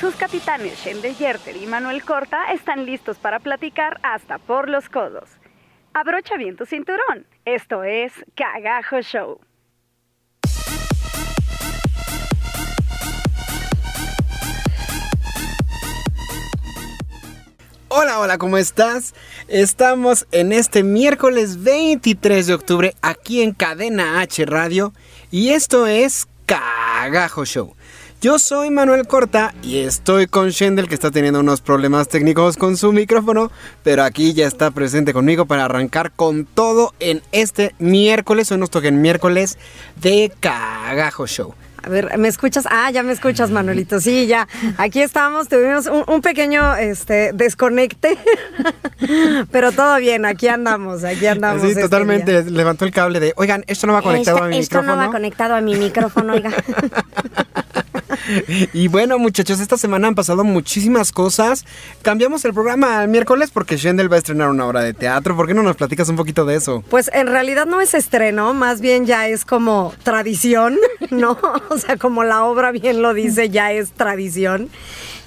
Sus capitanes Shende Yerter y Manuel Corta están listos para platicar hasta por los codos. Abrocha bien tu cinturón. Esto es Cagajo Show. Hola, hola, ¿cómo estás? Estamos en este miércoles 23 de octubre aquí en Cadena H Radio y esto es Cagajo Show. Yo soy Manuel Corta y estoy con Shendel que está teniendo unos problemas técnicos con su micrófono, pero aquí ya está presente conmigo para arrancar con todo en este miércoles, hoy nos toca en miércoles de Cagajo Show. A ver, ¿me escuchas? Ah, ya me escuchas, Manuelito. Sí, ya. Aquí estamos, tuvimos un, pequeño este, desconecte, pero todo bien, aquí andamos, aquí andamos. Sí, este totalmente. Levantó el cable de, oigan, esto no va conectado a mi esto micrófono. Esto no va conectado a mi micrófono, oiga. y bueno, muchachos, esta semana han pasado muchísimas cosas. Cambiamos el programa al miércoles porque Shendel va a estrenar una obra de teatro. ¿Por qué no nos platicas un poquito de eso? Pues en realidad no es estreno, más bien ya es como tradición, ¿no? O sea, como la obra bien lo dice, ya es tradición.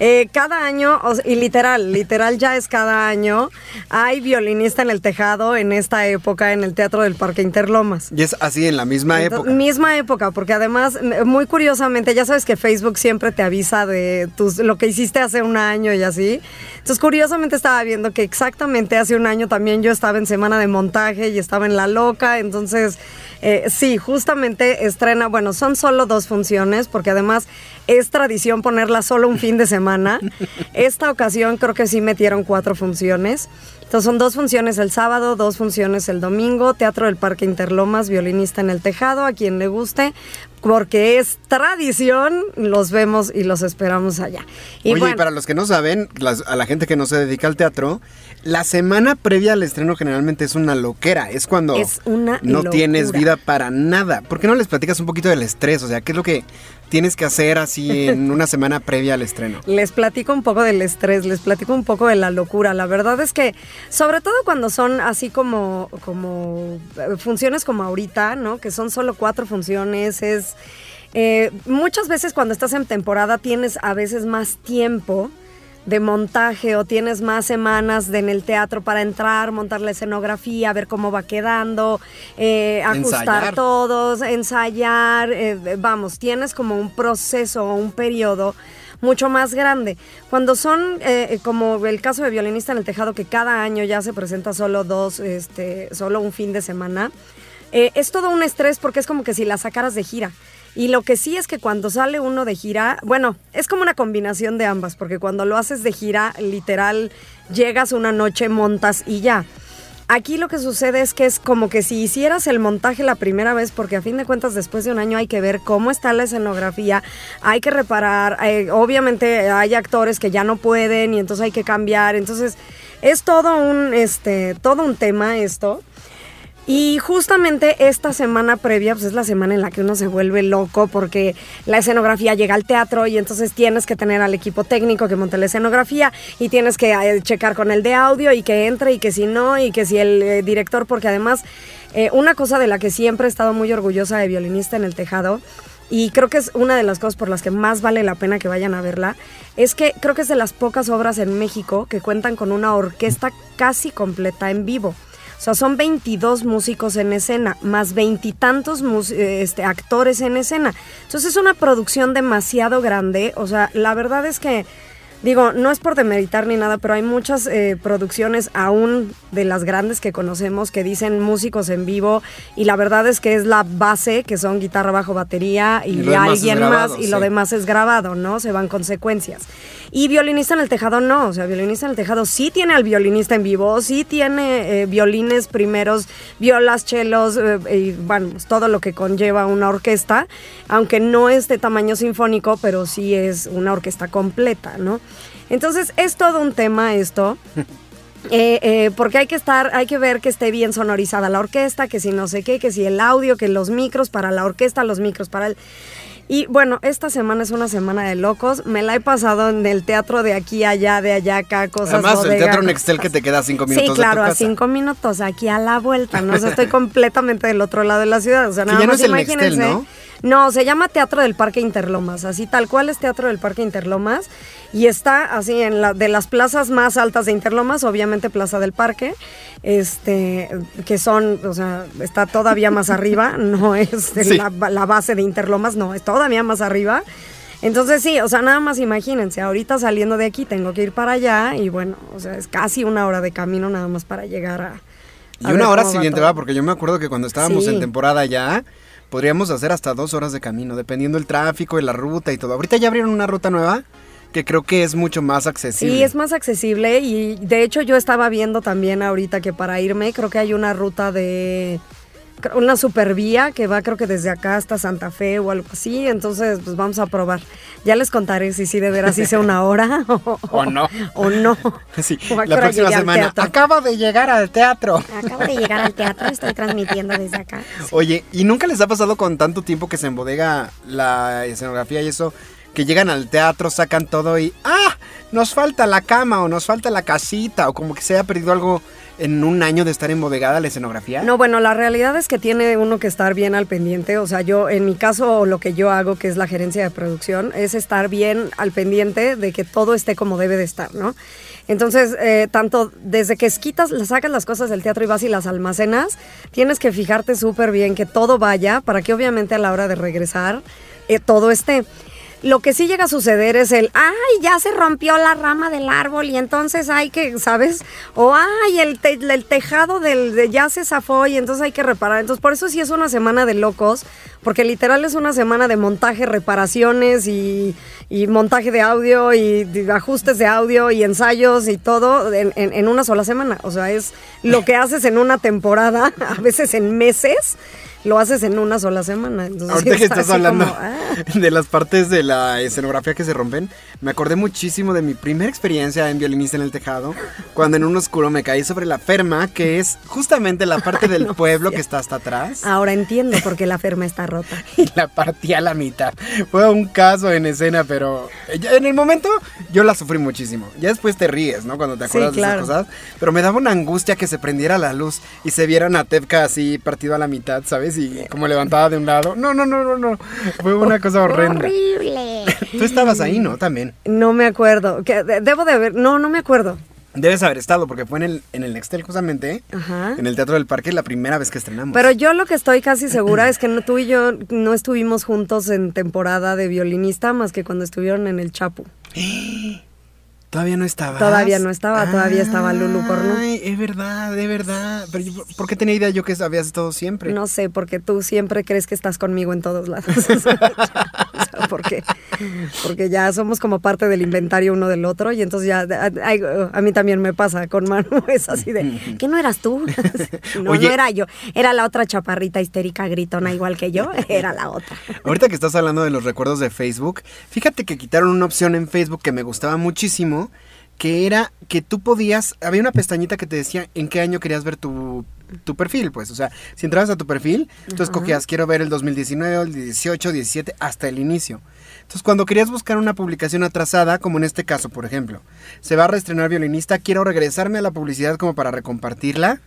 Eh, cada año, y literal, literal ya es cada año, hay violinista en el tejado en esta época en el Teatro del Parque Interlomas. Y es así en la misma época. Misma época, porque además, muy curiosamente, ya sabes que Facebook siempre te avisa de tus, lo que hiciste hace un año y así. Entonces, curiosamente estaba viendo que exactamente hace un año también yo estaba en semana de montaje y estaba en La Loca, entonces... Eh, sí, justamente estrena, bueno, son solo dos funciones, porque además es tradición ponerla solo un fin de semana. Esta ocasión creo que sí metieron cuatro funciones. Entonces son dos funciones el sábado, dos funciones el domingo, Teatro del Parque Interlomas, violinista en el tejado, a quien le guste, porque es tradición, los vemos y los esperamos allá. Y Oye, y para los que no saben, a la gente que no se dedica al teatro, la semana previa al estreno generalmente es una loquera, es cuando no tienes vida para nada. ¿Por qué no les platicas un poquito del estrés? O sea, ¿qué es lo que tienes que hacer así en una semana previa al estreno? Les platico un poco del estrés, les platico un poco de la locura. La verdad es que, sobre todo cuando son así como, como eh, funciones como ahorita, ¿no? Que son solo cuatro funciones, es... Eh, muchas veces cuando estás en temporada tienes a veces más tiempo de montaje o tienes más semanas en el teatro para entrar, montar la escenografía, ver cómo va quedando, eh, ajustar todos, ensayar, eh, vamos, tienes como un proceso o un periodo mucho más grande. Cuando son, eh, como el caso de Violinista en el Tejado, que cada año ya se presenta solo dos, este, solo un fin de semana, es todo un estrés porque es como que si la sacaras de gira. Y lo que sí es que cuando sale uno de gira, bueno, es como una combinación de ambas, porque cuando lo haces de gira, literal, llegas una noche, montas y ya. Aquí lo que sucede es que es como que si hicieras el montaje la primera vez, porque a fin de cuentas después de un año hay que ver cómo está la escenografía, hay que reparar, eh, obviamente hay actores que ya no pueden y entonces hay que cambiar, entonces es todo un, este, todo un tema esto. Y justamente esta semana previa, pues es la semana en la que uno se vuelve loco porque la escenografía llega al teatro y entonces tienes que tener al equipo técnico que monte la escenografía y tienes que eh, checar con el de audio y que entre y que si no y que si el eh, director, porque además eh, una cosa de la que siempre he estado muy orgullosa de violinista en el tejado y creo que es una de las cosas por las que más vale la pena que vayan a verla, es que creo que es de las pocas obras en México que cuentan con una orquesta casi completa en vivo. O sea, son 22 músicos en escena, más veintitantos este, actores en escena. Entonces es una producción demasiado grande. O sea, la verdad es que Digo, no es por demeritar ni nada, pero hay muchas eh, producciones aún de las grandes que conocemos que dicen músicos en vivo y la verdad es que es la base, que son guitarra, bajo, batería y, alguien más y lo demás es grabado, ¿no? Se van consecuencias. Y violinista en el tejado no, o sea, violinista en el tejado sí tiene al violinista en vivo, sí tiene eh, violines primeros, violas, chelos, eh, y bueno, pues todo lo que conlleva una orquesta, aunque no es de tamaño sinfónico, pero sí es una orquesta completa, ¿no? Entonces es todo un tema esto. Eh, eh, porque hay que estar, hay que ver que esté bien sonorizada la orquesta, que si no sé qué, que si el audio, que los micros para la orquesta, los micros para el... Y bueno, esta semana es una semana de locos. Me la he pasado en el teatro de aquí, allá, de allá, acá, cosas Además, el Teatro Nextel que te queda a cinco minutos Sí, claro, de tu a cinco minutos, aquí a la vuelta, ¿no? O sea, estoy completamente del otro lado de la ciudad. O sea, Que nada ya no más es el Nextel, imagínense. ¿no? No, se llama Teatro del Parque Interlomas, así tal cual es Teatro del Parque Interlomas. Y está así en la de las plazas más altas de Interlomas, obviamente Plaza del Parque, este, que son, o sea, está todavía más arriba, no es Sí. la, la base de Interlomas, no, es todavía más arriba. Entonces sí, o sea, nada más imagínense, ahorita saliendo de aquí tengo que ir para allá y bueno, o sea, es casi una hora de camino nada más para llegar a... Y a ver una hora va siguiente va, porque yo me acuerdo que cuando estábamos Sí. en temporada ya, podríamos hacer hasta dos horas de camino, dependiendo del tráfico y la ruta y todo. Ahorita ya abrieron una ruta nueva que creo que es mucho más accesible. Sí, es más accesible y de hecho yo estaba viendo también ahorita que para irme creo que hay una ruta de una supervía que va creo que desde acá hasta Santa Fe o algo así, entonces pues vamos a probar. Ya les contaré si sí de veras hice una hora o, O no. O no. Sí, O la próxima semana. Acabo de llegar al teatro. Acabo de llegar al teatro, estoy transmitiendo desde acá. Oye, ¿y nunca les ha pasado con tanto tiempo que se embodega la escenografía y eso? Que llegan al teatro, sacan todo y ¡ah! Nos falta la cama o nos falta la casita o como que se haya perdido algo en un año de estar embodegada la escenografía. No, bueno, la realidad es que tiene uno que estar bien al pendiente. O sea, yo, en mi caso, lo que yo hago, que es la gerencia de producción, es estar bien al pendiente de que todo esté como debe de estar, ¿no? Entonces, eh, tanto desde que quitas, sacas las cosas del teatro y vas y las almacenas, tienes que fijarte súper bien que todo vaya para que obviamente a la hora de regresar eh, todo esté. Lo que sí llega a suceder es el, ay, ya se rompió la rama del árbol y entonces hay que, ¿sabes? O, ay, el, te- el tejado del, de ya se zafó y entonces hay que reparar. Entonces, por eso sí es una semana de locos, porque literal es una semana de montaje, reparaciones y, y montaje de audio y ajustes de audio y ensayos y todo en, en- en una sola semana. O sea, es lo que haces en una temporada, a veces en meses, lo haces en una sola semana. Entonces, Ahorita que está estás hablando como, ah. de las partes de la escenografía que se rompen, me acordé muchísimo de mi primera experiencia en violinista en el tejado, cuando en un oscuro me caí sobre la ferma, que es justamente la parte del pueblo que está hasta atrás, Ahora entiendo por qué la ferma está rota. y la partí a la mitad. Fue un caso en escena, pero en el momento yo la sufrí muchísimo. Ya después te ríes, ¿no? Cuando te Sí, acuerdas de claro. esas cosas, pero me daba una angustia que se prendiera la luz y se viera a Tepka así partido a la mitad, ¿sabes? Y como levantada de un lado. No, no, no, no, no. Fue una cosa horrenda. Horrible. Tú estabas ahí, ¿no? También. No me acuerdo. De- debo de haber. No, no me acuerdo. Debes haber estado, porque fue en el, en el Nextel justamente, Ajá. en el Teatro del Parque, la primera vez que estrenamos. Pero yo lo que estoy casi segura es que no, tú y yo no estuvimos juntos en temporada de violinista más que cuando estuvieron en el Chapu. Todavía no estaba. Todavía no estaba, todavía estaba Lulu Cornu. Ay, es verdad, es verdad. Pero yo, ¿por qué tenía idea yo que habías estado siempre? No sé, porque tú siempre crees que estás conmigo en todos lados. O sea, porque, porque ya somos como parte del inventario uno del otro y entonces ya ay, a, mí también me pasa con Manu, es así de, ¿qué no eras tú? No, Oye. no era yo, era la otra chaparrita histérica gritona igual que yo, era la otra. Ahorita que estás hablando de los recuerdos de Facebook, fíjate que quitaron una opción en Facebook que me gustaba muchísimo, que era que tú podías, había una pestañita que te decía en qué año querías ver tu, tu perfil, pues, o sea, si entrabas a tu perfil, tú escogías, quiero ver el 2019, el 18, 17, hasta el inicio. Entonces, cuando querías buscar una publicación atrasada, como en este caso, por ejemplo, se va a reestrenar violinista, quiero regresarme a la publicidad como para recompartirla,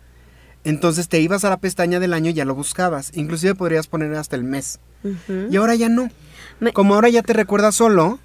entonces te ibas a la pestaña del año y ya lo buscabas. Inclusive podrías poner hasta el mes. Y ahora ya no. Me- Como ahora ya te recuerdas solo,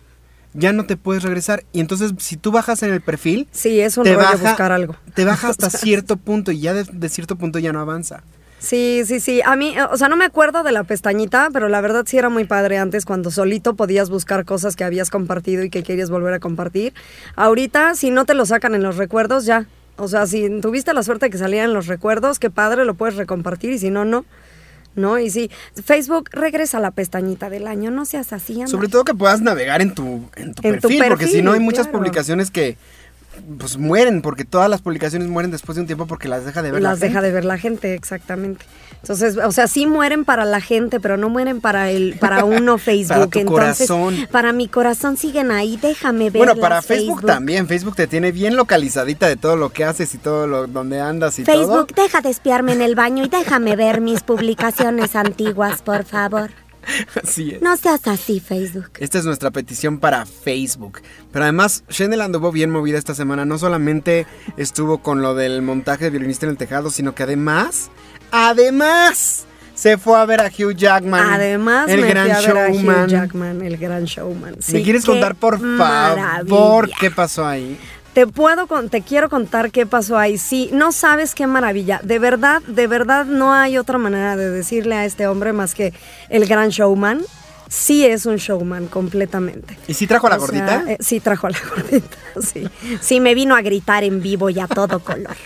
ya no te puedes regresar. Y entonces, si tú bajas en el perfil, Sí, es un te rollo baja, buscar algo. te baja hasta cierto punto y ya de, de cierto punto ya no avanza. Sí, sí, sí. A mí, o sea, no me acuerdo de la pestañita, pero la verdad sí era muy padre antes cuando solito podías buscar cosas que habías compartido y que querías volver a compartir. Ahorita, si no te lo sacan en los recuerdos, ya. O sea, si tuviste la suerte de que salieran en los recuerdos, qué padre, lo puedes recompartir y si no, no. ¿No? Y sí, Facebook regresa a la pestañita del año, no seas así. Sobre todo que puedas navegar en tu, en tu, En tu perfil, porque si no hay muchas claro. publicaciones que pues mueren, porque todas las publicaciones mueren después de un tiempo porque las deja de ver la Las deja gente. de ver la gente, exactamente. Entonces, o sea, sí mueren para la gente, pero no mueren para el, para uno Facebook. tu Entonces, corazón. para mi corazón siguen ahí, déjame ver. Bueno, para Facebook, también. Facebook te tiene bien localizadita de todo lo que haces y todo lo donde andas y todo. Facebook, deja de espiarme en el baño y déjame ver mis publicaciones antiguas, por favor. Así es. No seas así, Facebook. Esta es nuestra petición para Facebook. Pero además, Chanel anduvo bien movida esta semana. No solamente estuvo con lo del montaje de violinista en el tejado, sino que además, además, se fue a ver a Hugh Jackman. Además, el me gran fui a ver a showman. Hugh Jackman, el gran showman. ¿Me Sí, quieres qué contar, por favor, qué pasó ahí? Te puedo, te quiero contar qué pasó ahí. Sí, no sabes qué maravilla. De verdad, de verdad no hay otra manera de decirle a este hombre más que el gran showman. Sí es un showman completamente. ¿Y si trajo a la O sea, gordita? eh, sí, trajo a la gordita, sí. Sí, me vino a gritar en vivo y a todo color.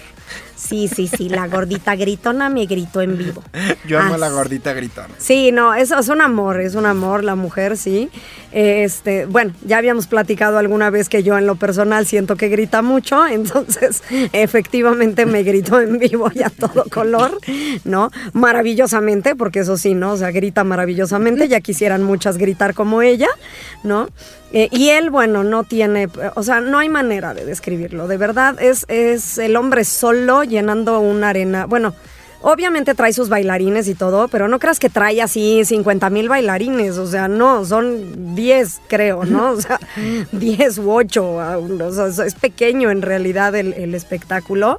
Sí, sí, sí, la gordita gritona me gritó en vivo. Yo amo a la gordita gritona. Sí, no, es, es un amor, es un amor la mujer, sí. Este, bueno, ya habíamos platicado alguna vez que yo en lo personal siento que grita mucho, entonces efectivamente me gritó en vivo y a todo color, ¿no? Maravillosamente, porque eso sí, ¿no? O sea, grita maravillosamente, ya quisieran muchas gritar como ella, ¿no? Eh, y él, bueno, no tiene, o sea, no hay manera de describirlo, de verdad, es, es el hombre solo llenando una arena, bueno, Obviamente trae sus bailarines y todo, pero no creas que trae así 50 mil bailarines, o sea, no, son 10 creo, ¿no? O sea, 10 u 8, o sea, es- pequeño en realidad el, el espectáculo.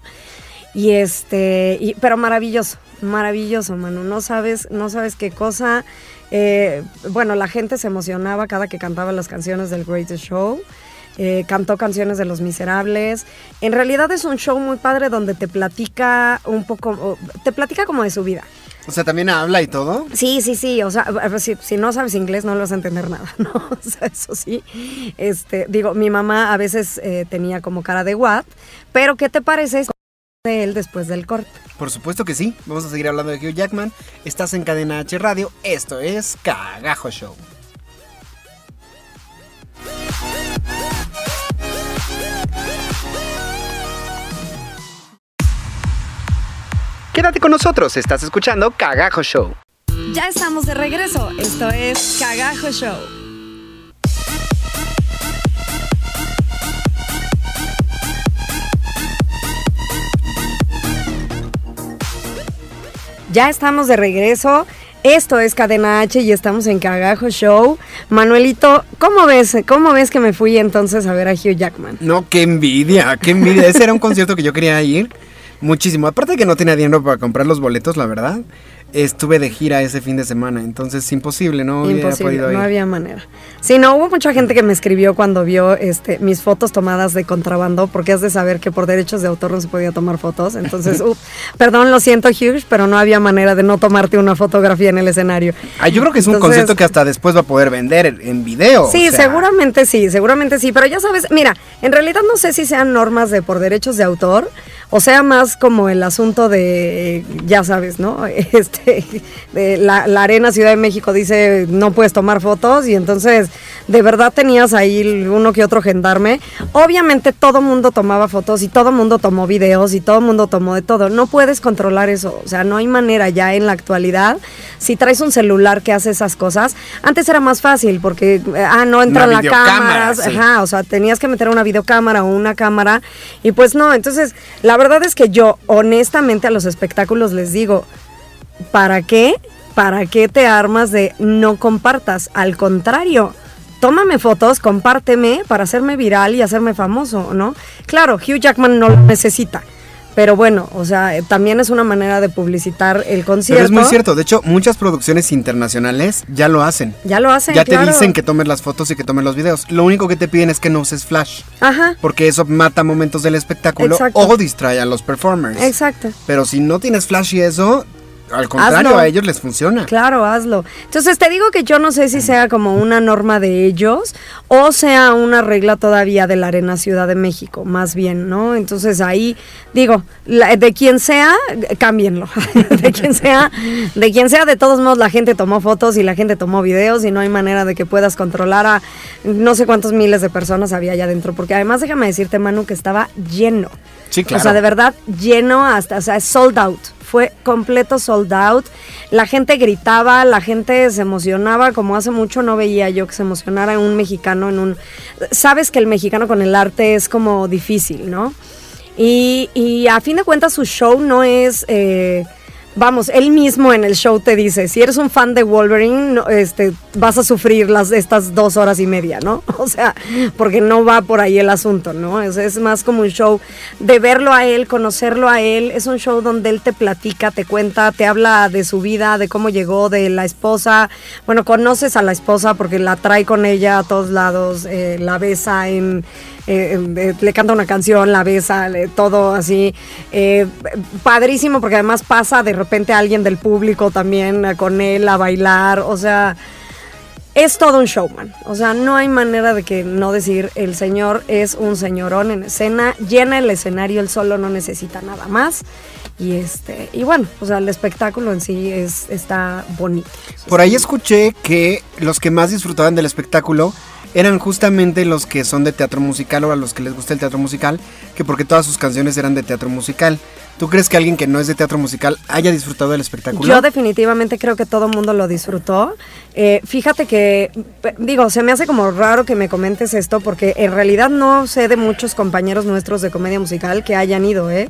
Y este, y- pero maravilloso, maravilloso, mano, no sabes, no sabes qué cosa. Eh, bueno, la gente se emocionaba cada que cantaba las canciones del Greatest Show. Eh, cantó canciones de Los Miserables. En realidad es un show muy padre donde te platica un poco, te platica como de su vida. O sea, también habla y todo. Sí, sí, sí, o sea, si no sabes inglés no lo vas a entender nada, ¿no? O sea, eso sí. Este, digo, mi mamá a veces eh, tenía como cara de what, pero ¿qué te parece de él después del corte? Por supuesto que sí. Vamos a seguir hablando de Hugh Jackman. Estás en Cadena H Radio. Esto es Cagajo Show. Quédate con nosotros. Estás escuchando Cagajo Show. Ya estamos de regreso. Esto es Cagajo Show. Ya estamos de regreso. Esto es Cadena H y estamos en Cagajo Show. Manuelito, ¿cómo ves? ¿Cómo ves que me fui entonces a ver a Hugh Jackman? No, qué envidia, qué envidia. Ese era un concierto que yo quería ir muchísimo. Aparte de que no tenía dinero para comprar los boletos, la verdad. Estuve de gira ese fin de semana, entonces imposible, no Imposible, no había manera. Sí, no, hubo mucha gente que me escribió cuando vio este, mis fotos tomadas de contrabando, porque has de saber que por derechos de autor no se podía tomar fotos. Entonces, up, perdón, lo siento, Hughes, pero no había manera de no tomarte una fotografía en el escenario. Ah, yo creo que es un concierto que hasta después va a poder vender en- en video. Sí, o sea, seguramente sí, seguramente sí, pero ya sabes, mira, en realidad no sé si sean normas de por derechos de autor o sea más como el asunto de, ya sabes, ¿no? Este, de la, la Arena Ciudad de México dice no puedes tomar fotos y entonces de verdad tenías ahí uno que otro gendarme. Obviamente todo mundo tomaba fotos y todo mundo tomó videos y todo mundo tomó de todo. No puedes controlar eso, o sea, no hay manera ya en la actualidad. Si traes un celular que hace esas cosas, antes era más fácil porque, ah, no entran las cámaras, sí. ajá, o sea, tenías que meter una videocámara o una cámara y pues no, entonces la verdad es que yo honestamente a los espectáculos les digo, ¿para qué? ¿Para qué te armas de no compartas? Al contrario, tómame fotos, compárteme para hacerme viral y hacerme famoso, ¿no? Claro, Hugh Jackman no lo necesita. Pero bueno, o sea, eh, también es una manera de publicitar el concierto. Pero es muy cierto, de hecho, muchas producciones internacionales ya lo hacen. Ya lo hacen, Ya te dicen que tomes las fotos y que tomes los videos. Lo único que te piden es que no uses flash, Ajá, porque eso mata momentos del espectáculo Exacto. o distrae a los performers. exacto. Pero si no tienes flash y eso, al contrario, Hazlo. a ellos les funciona. Claro, hazlo. Entonces te digo que yo no sé si sea como una norma de ellos o sea una regla todavía de la Arena Ciudad de México, más bien, ¿no? Entonces ahí digo, la- de quien sea, cámbienlo. de quien sea, de quien sea, de todos modos la gente tomó fotos y la gente tomó videos y no hay manera de que puedas controlar a no sé cuántos miles de personas había allá adentro, porque además déjame decirte, Manu, que estaba lleno. Sí, claro. O sea, de verdad, lleno hasta, o sea, sold out. Fue completo sold out. La gente gritaba, la gente se emocionaba, como hace mucho no veía yo que se emocionara un mexicano en un... Sabes que el mexicano con el arte es como difícil, ¿no? Y, y a fin de cuentas su show no es... eh, Vamos, él mismo en el show te dice, si eres un fan de Wolverine, este, vas a sufrir las, estas dos horas y media, ¿no? O sea, porque no va por ahí el asunto, ¿no? Es, más como un show de verlo a él, conocerlo a él. Es un show donde él te platica, te cuenta, te habla de su vida, de cómo llegó, de la esposa. Bueno, conoces a la esposa porque la trae con ella a todos lados, eh, la besa en eh, eh, le canta una canción, la besa, todo así. Padrísimo porque además pasa de repente alguien del público también eh, con él a bailar, o sea, es todo un showman. O sea, no hay manera de que no decir el señor es un señorón en escena, llena el escenario, él solo no necesita nada más. Y este, y bueno, o sea, el espectáculo en sí es, está bonito. Por ahí escuché que los que más disfrutaban del espectáculo eran justamente los que son de teatro musical o a los que les gusta el teatro musical, que porque todas sus canciones eran de teatro musical. ¿Tú crees que alguien que no es de teatro musical haya disfrutado del espectáculo? Yo definitivamente creo que todo el mundo lo disfrutó. Eh, fíjate que, digo, se me hace como raro que me comentes esto porque en realidad no sé de muchos compañeros nuestros de comedia musical que hayan ido, ¿eh?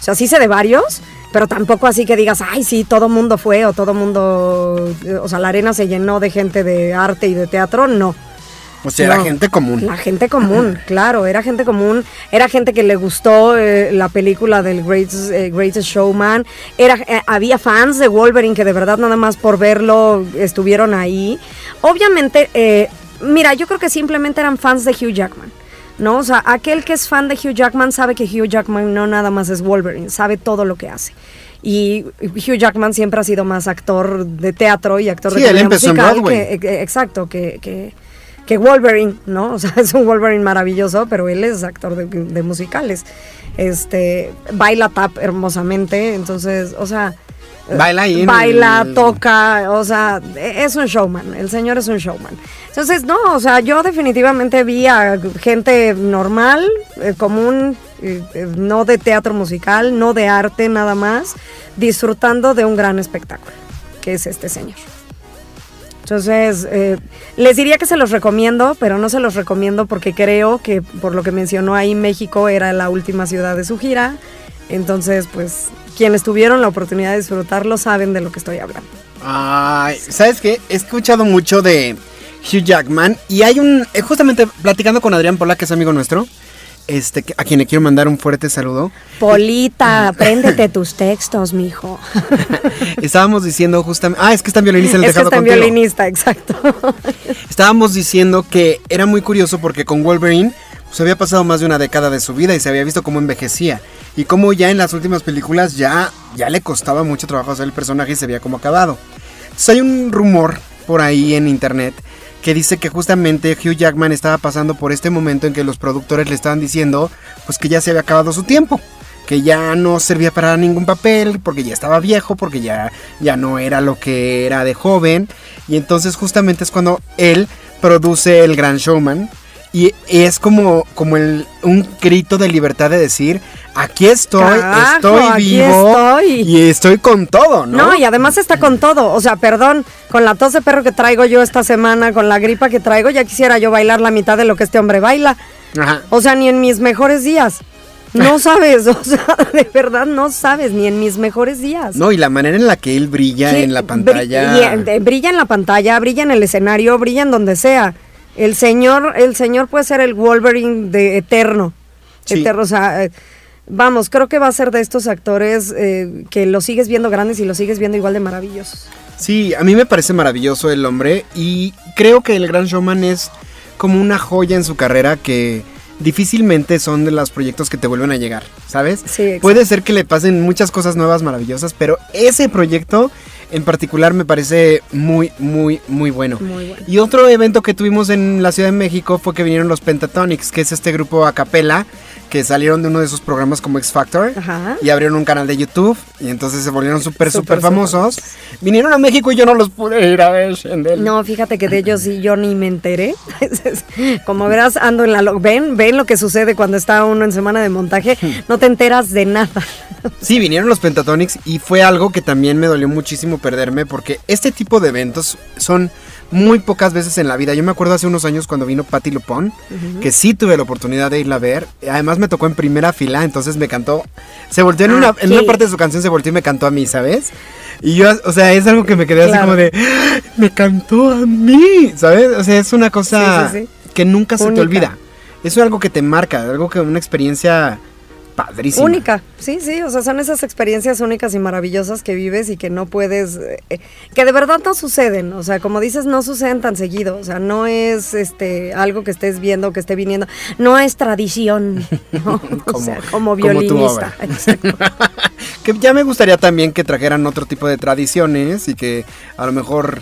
O sea, sí sé de varios, pero tampoco así que digas, ay, sí, todo mundo fue o todo mundo, eh, o sea, la arena se llenó de gente de arte y de teatro, no. O sea, era No. gente común. La gente común, claro, era gente común, era gente que le gustó eh, la película del Greatest, eh, Greatest Showman, era, eh, había fans de Wolverine que de verdad nada más por verlo estuvieron ahí. Obviamente, eh, mira, yo creo que simplemente eran fans de Hugh Jackman. ¿No? O sea, aquel que es fan de Hugh Jackman sabe que Hugh Jackman no nada más es Wolverine, sabe todo lo que hace. Y Hugh Jackman siempre ha sido más actor de teatro y actor Sí, de él empezó en musical Broadway. que- eh, exacto, que, que, que Wolverine, ¿no? O sea, es un Wolverine maravilloso, pero él es actor de, de musicales. Este, baila tap hermosamente, entonces, o sea, Baila en baila, el- toca, o sea, es un showman, el señor es un showman. Entonces, no, o sea, yo definitivamente vi a gente normal, eh, común, eh, eh, no de teatro musical, no de arte nada más, disfrutando de un gran espectáculo, que es este señor. Entonces, eh, les diría que se los recomiendo, pero no se los recomiendo porque creo que, por lo que mencionó ahí, México era la última ciudad de su gira. Entonces, pues, quienes tuvieron la oportunidad de disfrutarlo saben de lo que estoy hablando. Ay, ¿sabes qué? He escuchado mucho de Hugh Jackman y hay un, eh, justamente platicando con Adrián Pola, que es amigo nuestro, este, a quien le quiero mandar un fuerte saludo. Polita, apréndete tus textos, mijo. Estábamos diciendo justamente, ah, es que está en violinista en el es que está en violinista, exacto. Estábamos diciendo que era muy curioso porque con Wolverine pues había pasado más de una década de su vida y se había visto cómo envejecía y cómo ya en las últimas películas ya, ya le costaba mucho trabajo hacer el personaje y se veía como acabado. Entonces hay un rumor por ahí en internet que dice que justamente Hugh Jackman estaba pasando por este momento en que los productores le estaban diciendo pues que ya se había acabado su tiempo, que ya no servía para ningún papel, porque ya estaba viejo, porque ya, ya no era lo que era de joven. Y entonces justamente es cuando él produce El Gran Showman. Y es como, como el, un grito de libertad de decir, aquí estoy, Carajo, estoy aquí vivo estoy. y estoy con todo, ¿no? No, y además está con todo. O sea, perdón, con la tos de perro que traigo yo esta semana, con la gripa que traigo, ya quisiera yo bailar la mitad de lo que este hombre baila. Ajá. O sea, ni en mis mejores días. No sabes, o sea, de verdad no sabes, ni en mis mejores días. No, y la manera en la que él brilla Sí, en la pantalla. brilla en la pantalla, brilla en el escenario, brilla en donde sea. El señor, el señor puede ser el Wolverine de eterno. Sí. Eterno, o sea, eh, vamos, creo que va a ser de estos actores eh, que los sigues viendo grandes y los sigues viendo igual de maravillosos. Sí, a mí me parece maravilloso el hombre y creo que el Gran Showman es como una joya en su carrera que difícilmente son de los proyectos que te vuelven a llegar, ¿sabes? Sí. Puede ser que le pasen muchas cosas nuevas maravillosas, pero ese proyecto en particular me parece muy, muy, muy bueno. Muy bueno. Y otro evento que tuvimos en la Ciudad de México fue que vinieron los Pentatonics, que es este grupo a capela que salieron de uno de esos programas como X Factor Ajá. y abrieron un canal de YouTube y entonces se volvieron súper, Súper, famosos. Vinieron a México y yo no los pude ir a ver, Shendel. No, fíjate que de ellos sí yo ni me enteré. Como verás, ando en la... Ven, ven lo que sucede cuando está uno en semana de montaje. No te enteras de nada. Sí, vinieron los Pentatonics y fue algo que también me dolió muchísimo perderme porque este tipo de eventos son muy pocas veces en la vida. Yo me acuerdo hace unos años cuando vino Patti Lupón, que sí tuve la oportunidad de irla a ver. Además me tocó en primera fila, entonces me cantó. Se volteó en, Ah, una, en una parte de su canción, se volteó y me cantó a mí, ¿sabes? Y yo, o sea, es algo que me quedé así como de, "¡Ah! me cantó a mí, ¿sabes? O sea, es una cosa Sí, sí, que nunca se te olvida. Es algo que te marca, algo que una experiencia padrísima. Única, sí, sí, o sea, son esas experiencias únicas y maravillosas que vives y que no puedes, eh, que de verdad no suceden, o sea, como dices, no suceden tan seguido, o sea, no es este algo que estés viendo, que esté viniendo, no es tradición, ¿no? o Como- sea, como como violinista. Exacto. Que ya me gustaría también que trajeran otro tipo de tradiciones y que a lo mejor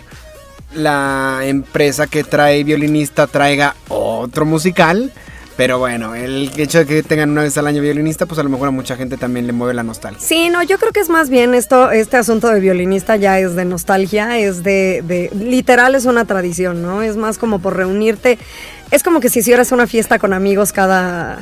la empresa que trae violinista traiga otro musical. Pero bueno, el hecho de que tengan una vez al año violinista, pues a lo mejor a mucha gente también le mueve la nostalgia. Sí, no, yo creo que es más bien esto, este asunto de violinista ya es de nostalgia, es de, de, literal es una tradición, ¿no? Es más como por reunirte, es como que si hicieras una fiesta con amigos cada,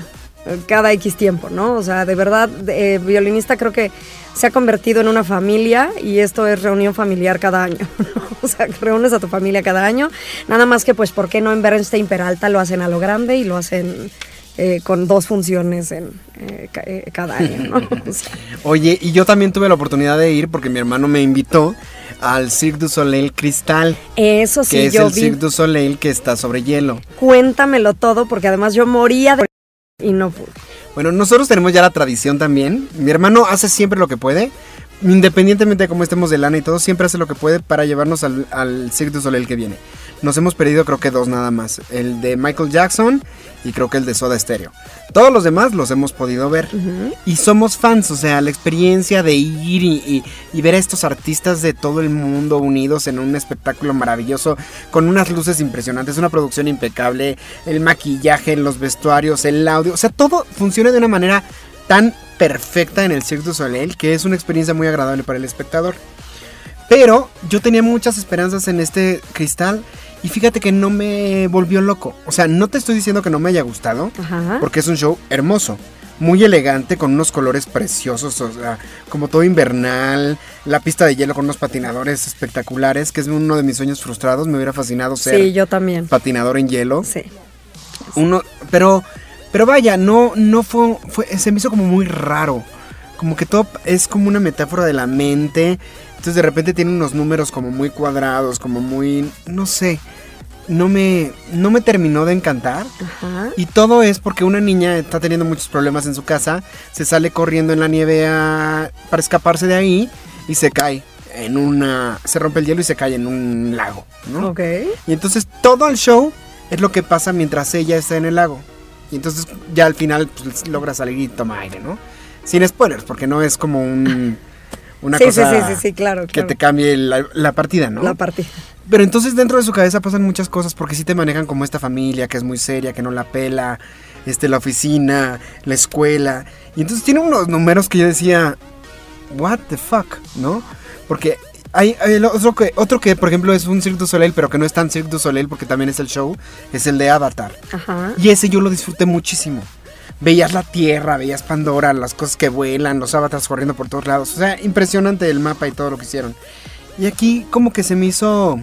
cada X tiempo, ¿no? O sea, de verdad, eh, violinista creo que se ha convertido en una familia y esto es reunión familiar cada año, ¿no? O sea, que reúnes a tu familia cada año, nada más que pues, ¿por qué no en Bernstein Peralta lo hacen a lo grande y lo hacen... eh, con dos funciones en eh, ca- cada año, ¿no? O sea, Oye, y yo también tuve la oportunidad de ir porque mi hermano me invitó al Cirque du Soleil Cristal, Eso que sí, es yo el vi. Cirque du Soleil que está sobre hielo. Cuéntamelo todo, porque además yo moría de y no pude. Bueno, nosotros tenemos ya la tradición también. Mi hermano hace siempre lo que puede. Independientemente de cómo estemos de lana y todo, siempre hace lo que puede para llevarnos al, al Cirque du que viene. Nos hemos perdido creo que dos nada más. El de Michael Jackson y creo que el de Soda Stereo. Todos los demás los hemos podido ver. Y somos fans, o sea, la experiencia de ir y, y- y ver a estos artistas de todo el mundo unidos en un espectáculo maravilloso, con unas luces impresionantes, una producción impecable, el maquillaje, los vestuarios, el audio, o sea, todo funciona de una manera tan perfecta en el Cirque du Soleil que es una experiencia muy agradable para el espectador. Pero yo tenía muchas esperanzas en este cristal y fíjate que no me volvió loco. O sea, no te estoy diciendo que no me haya gustado, Ajá. porque es un show hermoso, muy elegante, con unos colores preciosos, o sea, como todo invernal, la pista de hielo con unos patinadores espectaculares, que es uno de mis sueños frustrados, me hubiera fascinado ser Sí, yo también. patinador en hielo. Sí. Uno, pero, pero vaya, no, no fue, fue, se me hizo como muy raro, como que todo es como una metáfora de la mente, entonces de repente tiene unos números como muy cuadrados, como muy, no sé, no me, no me terminó de encantar. Ajá. Y todo es porque una niña está teniendo muchos problemas en su casa, se sale corriendo en la nieve a- para escaparse de ahí y se cae en una... se rompe el hielo y se cae en un lago, ¿no? Ok. Y entonces todo el show es lo que pasa mientras ella está en el lago. Y entonces ya al final pues, logra salir y toma aire, ¿no? Sin spoilers, porque no es como un... Una Sí, cosa sí, sí, sí, sí, claro, que claro. te cambie la, la partida, ¿no? La partida. Pero entonces dentro de su cabeza pasan muchas cosas porque sí te manejan como esta familia que es muy seria, que no la pela, este, la oficina, la escuela. Y entonces tiene unos números que yo decía, what the fuck, ¿no? Porque hay, hay otro, que, otro que, por ejemplo, es un Cirque du Soleil, pero que no es tan Cirque du Soleil porque también es el show, es el de Avatar. Ajá. Y ese yo lo disfruté muchísimo. Veías la tierra, veías Pandora, las cosas que vuelan, los avatars corriendo por todos lados. O sea, impresionante el mapa y todo lo que hicieron. Y aquí como que se me hizo...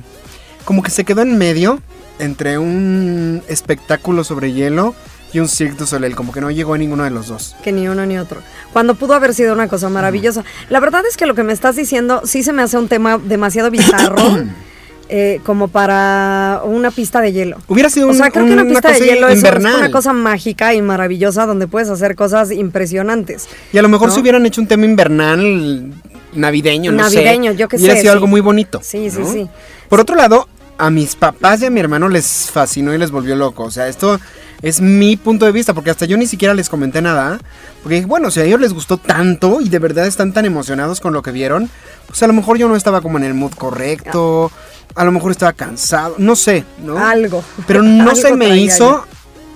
Como que se quedó en medio entre un espectáculo sobre hielo y un Cirque du Soleil. Como que no llegó a ninguno de los dos. Que ni uno ni otro. Cuando pudo haber sido una cosa maravillosa. La verdad es que lo que me estás diciendo sí se me hace un tema demasiado bizarro. eh, como para una pista de hielo. Hubiera sido O un- sea, creo que una una pista de hielo es, una cosa mágica y maravillosa donde puedes hacer cosas impresionantes. Y a lo mejor ¿no? si hubieran hecho un tema invernal navideño, no sé. Navideño, yo qué Hubiera sé, sido sí. algo muy bonito. Sí, sí, ¿no? sí. Por otro lado, a mis papás y a mi hermano les fascinó y les volvió loco. O sea, esto es mi punto de vista, porque hasta yo ni siquiera les comenté nada. Porque bueno, si a ellos les gustó tanto y de verdad están tan emocionados con lo que vieron, pues a lo mejor yo no estaba como en el mood correcto, a lo mejor estaba cansado, no sé, ¿no? Algo. Pero no Algo se me hizo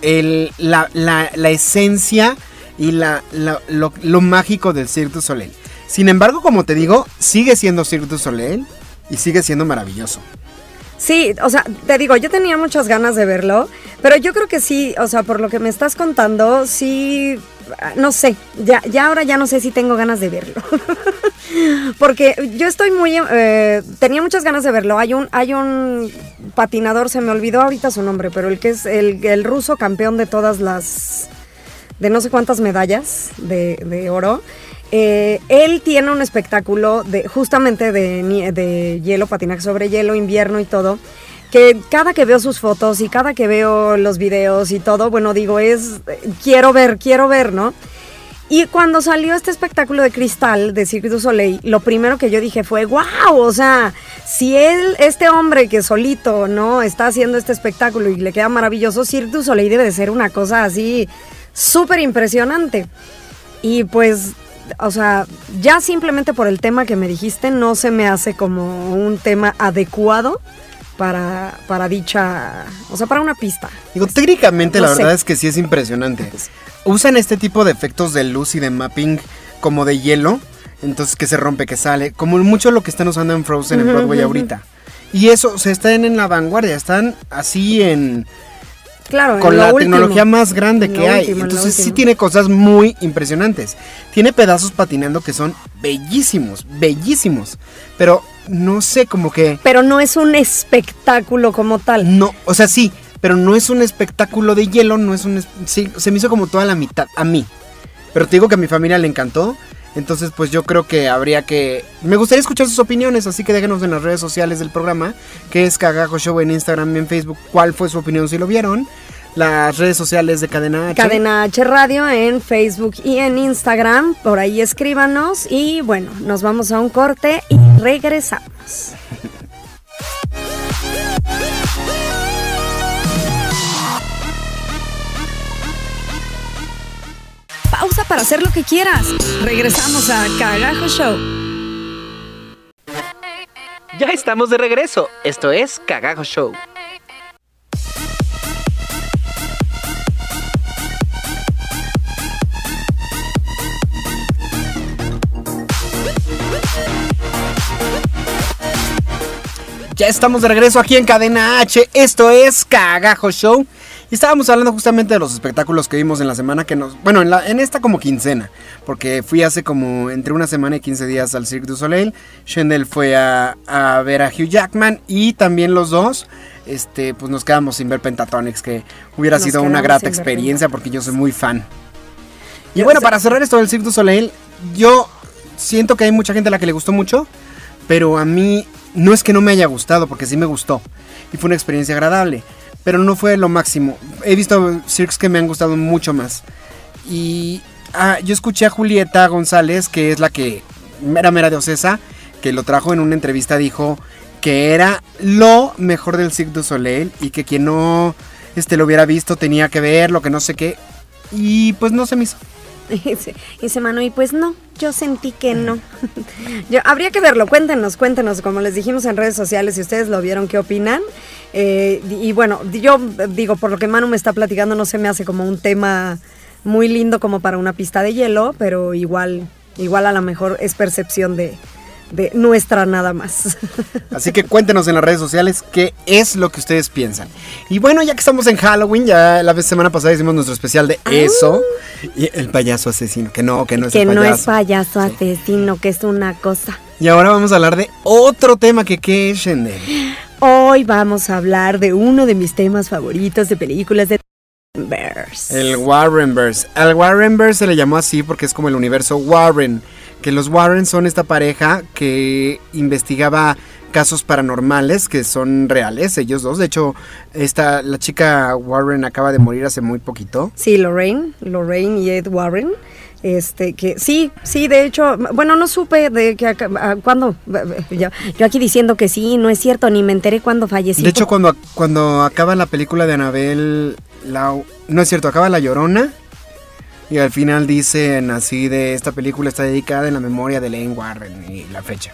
el, la, la- la esencia y la, la- lo, lo mágico del Cirque du Soleil. Sin embargo, como te digo, sigue siendo Cirque du Soleil y sigue siendo maravilloso. Sí, o sea, te digo, yo tenía muchas ganas de verlo, pero yo creo que sí, o sea, por lo que me estás contando, sí, no sé, ya, ya ahora ya no sé si tengo ganas de verlo. Porque yo estoy muy, eh, tenía muchas ganas de verlo. Hay un, hay un patinador, se me olvidó ahorita su nombre, pero el que es el, el ruso campeón de todas las, de no sé cuántas medallas de, de oro. Eh, él tiene un espectáculo de justamente de, de hielo, patinaje sobre hielo, invierno y todo. Que cada que veo sus fotos y cada que veo los videos y todo, bueno, digo, es, quiero ver, quiero ver, ¿no? Y cuando salió este espectáculo de cristal de Cirque du Soleil, lo primero que yo dije fue, wow, o sea, si él, este hombre que solito, ¿no? Está haciendo este espectáculo y le queda maravilloso, Cirque du Soleil debe de ser una cosa así súper impresionante. Y pues, o sea, ya simplemente por el tema que me dijiste, no se me hace como un tema adecuado para, para dicha, o sea, para una pista. Digo, técnicamente no la sé. verdad es que sí es impresionante. Usan este tipo de efectos de luz y de mapping como de hielo, entonces que se rompe, que sale, como mucho lo que están usando en Frozen en Broadway ahorita. Y eso, se están en la vanguardia, están así en Claro, con la último. tecnología más grande que hay. Entonces sí tiene cosas muy impresionantes. Tiene pedazos patinando que son bellísimos, bellísimos. Pero no sé, como que Pero no es un espectáculo como tal. no, o sea, sí, pero no es un espectáculo de hielo, no es un... Sí, se me hizo como toda la mitad a mí. Pero te digo que a mi familia le encantó. Entonces, pues yo creo que habría que... Me gustaría escuchar sus opiniones, así que déjenos en las redes sociales del programa, que es Cagajo Show en Instagram y en Facebook, cuál fue su opinión si lo vieron. Las redes sociales de Cadena H. Cadena H Radio en Facebook y en Instagram. Por ahí escríbanos. Y bueno, nos vamos a un corte y regresamos. Pausa para hacer lo que quieras. Regresamos a Cagajo Show. Ya estamos de regreso. Esto es Cagajo Show. Ya estamos de regreso aquí en Cadena H. Esto es Cagajo Show. Y estábamos hablando justamente de los espectáculos que vimos en la semana que nos... Bueno, en, la, en esta como quincena. Porque fui hace como entre una semana y 15 días al Cirque du Soleil. Shendel fue a, a ver a Hugh Jackman. Y también los dos, este, pues nos quedamos sin ver Pentatonix. Que hubiera Nos sido una grata experiencia porque yo soy muy fan. Y Yo bueno, sé- para cerrar esto del Cirque du Soleil, yo siento que hay mucha gente a la que le gustó mucho, pero a mí no es que no me haya gustado, porque sí me gustó y fue una experiencia agradable, pero no fue lo máximo. He visto circos que me han gustado mucho más. Y ah, yo escuché a Julieta González, que es la que mera mera de Ocesa, que lo trajo en una entrevista, dijo que era lo mejor del Cirque du Soleil y que quien no este, lo hubiera visto tenía que verlo, que no sé qué. Y pues no se me hizo. Dice, dice Manu, y pues no, yo sentí que no. yo, habría que verlo, cuéntenos, cuéntenos, como les dijimos en redes sociales, si ustedes lo vieron, ¿qué opinan? Eh, y bueno, yo digo, por lo que Manu me está platicando, no se me hace como un tema muy lindo como para una pista de hielo, pero igual, igual a lo mejor es percepción de, de nuestra nada más. Así que cuéntenos en las redes sociales qué es lo que ustedes piensan. Y bueno, ya que estamos en Halloween, ya la semana pasada hicimos nuestro especial de eso. Y el payaso asesino, que no, que no es que el no payaso. es payaso asesino, que es una cosa. Y ahora vamos a hablar de otro tema que qué es Shendel. Hoy vamos a hablar de uno de mis temas favoritos de películas de Bears. El Warrenverse. Al Warrenverse se le llamó así porque es como el universo Warren. Que los Warren son esta pareja que investigaba casos paranormales que son reales, ellos dos. De hecho, esta, la chica Warren acaba de morir hace muy poquito. Sí, Lorraine, Lorraine y Ed Warren, Este, que sí, sí, de hecho, bueno, no supe de que cuándo. Yo, yo aquí diciendo que sí, no es cierto, ni me enteré cuándo falleció. De hecho, cuando, cuando acaba la película de Anabel, la, no es cierto, acaba La Llorona. Y al final dicen así de esta película está dedicada en la memoria de Lane Warren y la fecha.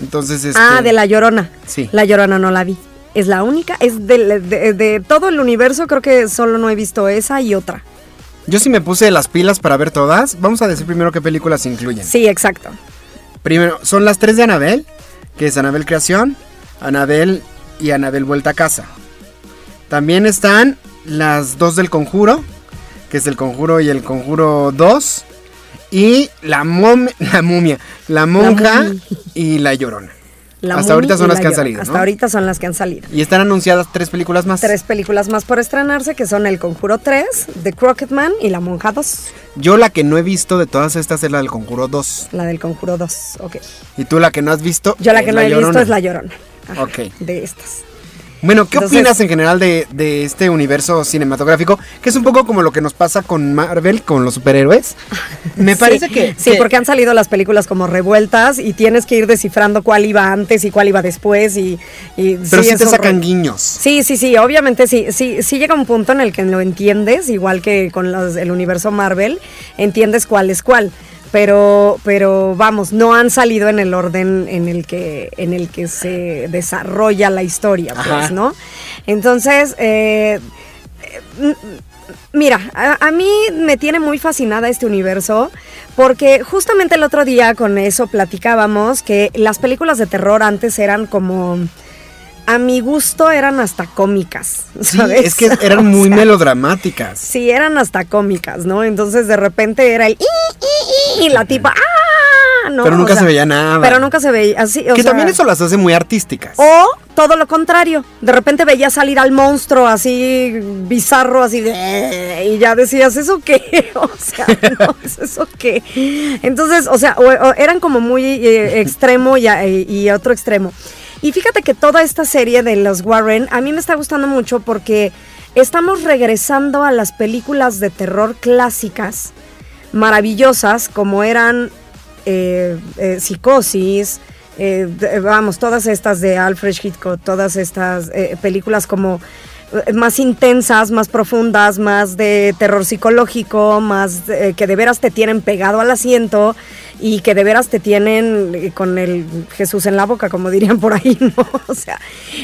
Entonces, este, Ah, de La Llorona. Sí. La Llorona no la vi. Es la única, es de, de- de todo el universo, creo que solo no he visto esa y otra. Yo sí me puse las pilas para ver todas. Vamos a decir primero qué películas incluyen. Sí, exacto. Primero, son las tres de Anabel, que es Anabel Creación, Anabel y Anabel Vuelta a Casa. También están las dos del Conjuro, que es el Conjuro y el Conjuro 2. Y la, mom- la momia, la monja y la llorona. La Hasta ahorita son las La que han salido, Hasta ahorita son las que han salido. Y están anunciadas tres películas más. Tres películas más por estrenarse, que son El Conjuro 3, The Crockett Man y La Monja 2. Yo la que no he visto de todas estas es la del Conjuro 2. La del Conjuro 2, ok. Y tú la que no has visto. Yo la que no he visto es La Llorona. Ajá, Ok. De estas. Bueno, ¿qué Entonces- opinas en general de, de este universo cinematográfico? Que es un poco como lo que nos pasa con Marvel, con los superhéroes. Me parece Sí, que... Sí, que- porque han salido las películas como revueltas y tienes que ir descifrando cuál iba antes y cuál iba después y... y Pero sí, es te sacan guiños. Sí, sí, sí, obviamente sí, sí, sí llega un punto en el que lo entiendes, igual que con los- el universo Marvel, entiendes cuál es cuál. Pero, pero vamos, no han salido en el orden en el que, en el que se desarrolla la historia, Ajá. pues, ¿no? Entonces, eh, eh, Mira, a, a mí me tiene muy fascinada este universo porque justamente el otro día con eso platicábamos que las películas de terror antes eran como, a mi gusto eran hasta cómicas, Sí, ¿sabes? es que eran O muy sea, melodramáticas. Sí, eran hasta cómicas, ¿no? Entonces de repente era el y la tipa ¡ah! ¿no? Pero nunca O sea, se veía nada. Pero nunca se veía así. o que sea, también eso las hace muy artísticas. o todo lo contrario, de repente veías salir al monstruo así bizarro, así de... Y ya decías, ¿eso qué? O sea, no, ¿eso qué? Entonces, o sea, o- eran como muy eh, extremo y, y otro extremo. Y fíjate que toda esta serie de los Warren a mí me está gustando mucho porque estamos regresando a las películas de terror clásicas maravillosas como eran eh, eh, Psicosis, eh, vamos, todas estas de Alfred Hitchcock, todas estas películas como más intensas, más profundas, más de terror psicológico, más eh, que de veras te tienen pegado al asiento y que de veras te tienen eh, con el Jesús en la boca, como dirían por ahí, ¿no? O sea,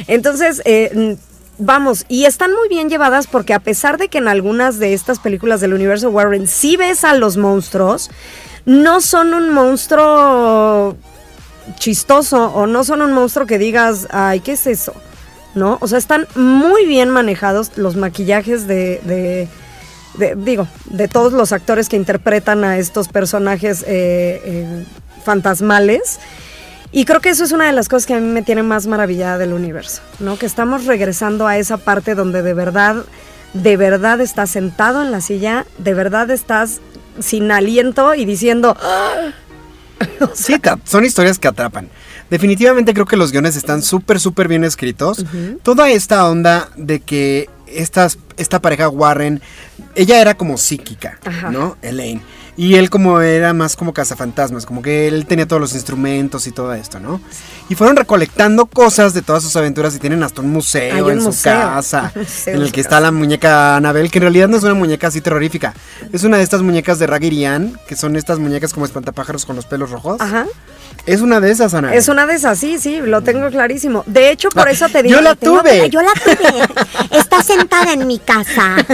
entonces, eh, vamos, y están muy bien llevadas porque a pesar de que en algunas de estas películas del universo Warren sí ves a los monstruos, no son un monstruo chistoso o no son un monstruo que digas, ay, ¿qué es eso? ¿No? O sea, están muy bien manejados los maquillajes de, de- de- digo, de todos los actores que interpretan a estos personajes eh, eh, fantasmales. Y creo que eso es una de las cosas que a mí me tiene más maravillada del universo, ¿no? Que estamos regresando a esa parte donde de verdad, de verdad estás sentado en la silla, de verdad estás sin aliento y diciendo, "Ah". Sí, te- son historias que atrapan. Definitivamente creo que los guiones están súper, súper bien escritos. Toda esta onda de que estas, esta pareja Warren, ella era como psíquica, Ajá. ¿no? Elaine. Y él como era más como cazafantasmas, como que él tenía todos los instrumentos y todo esto, ¿no? Y fueron recolectando cosas de todas sus aventuras y tienen hasta un museo Hay un en su casa, en el que está la muñeca Annabelle, que en realidad no es una muñeca así terrorífica. Es una de estas muñecas de Raggedy Ann, que son estas muñecas como espantapájaros con los pelos rojos. Ajá. Es una de esas, Ana. Es una de esas, sí, sí, lo tengo clarísimo. De hecho, por Ah, eso te digo. yo la tuve. Yo la tuve. Está sentada en mi casa.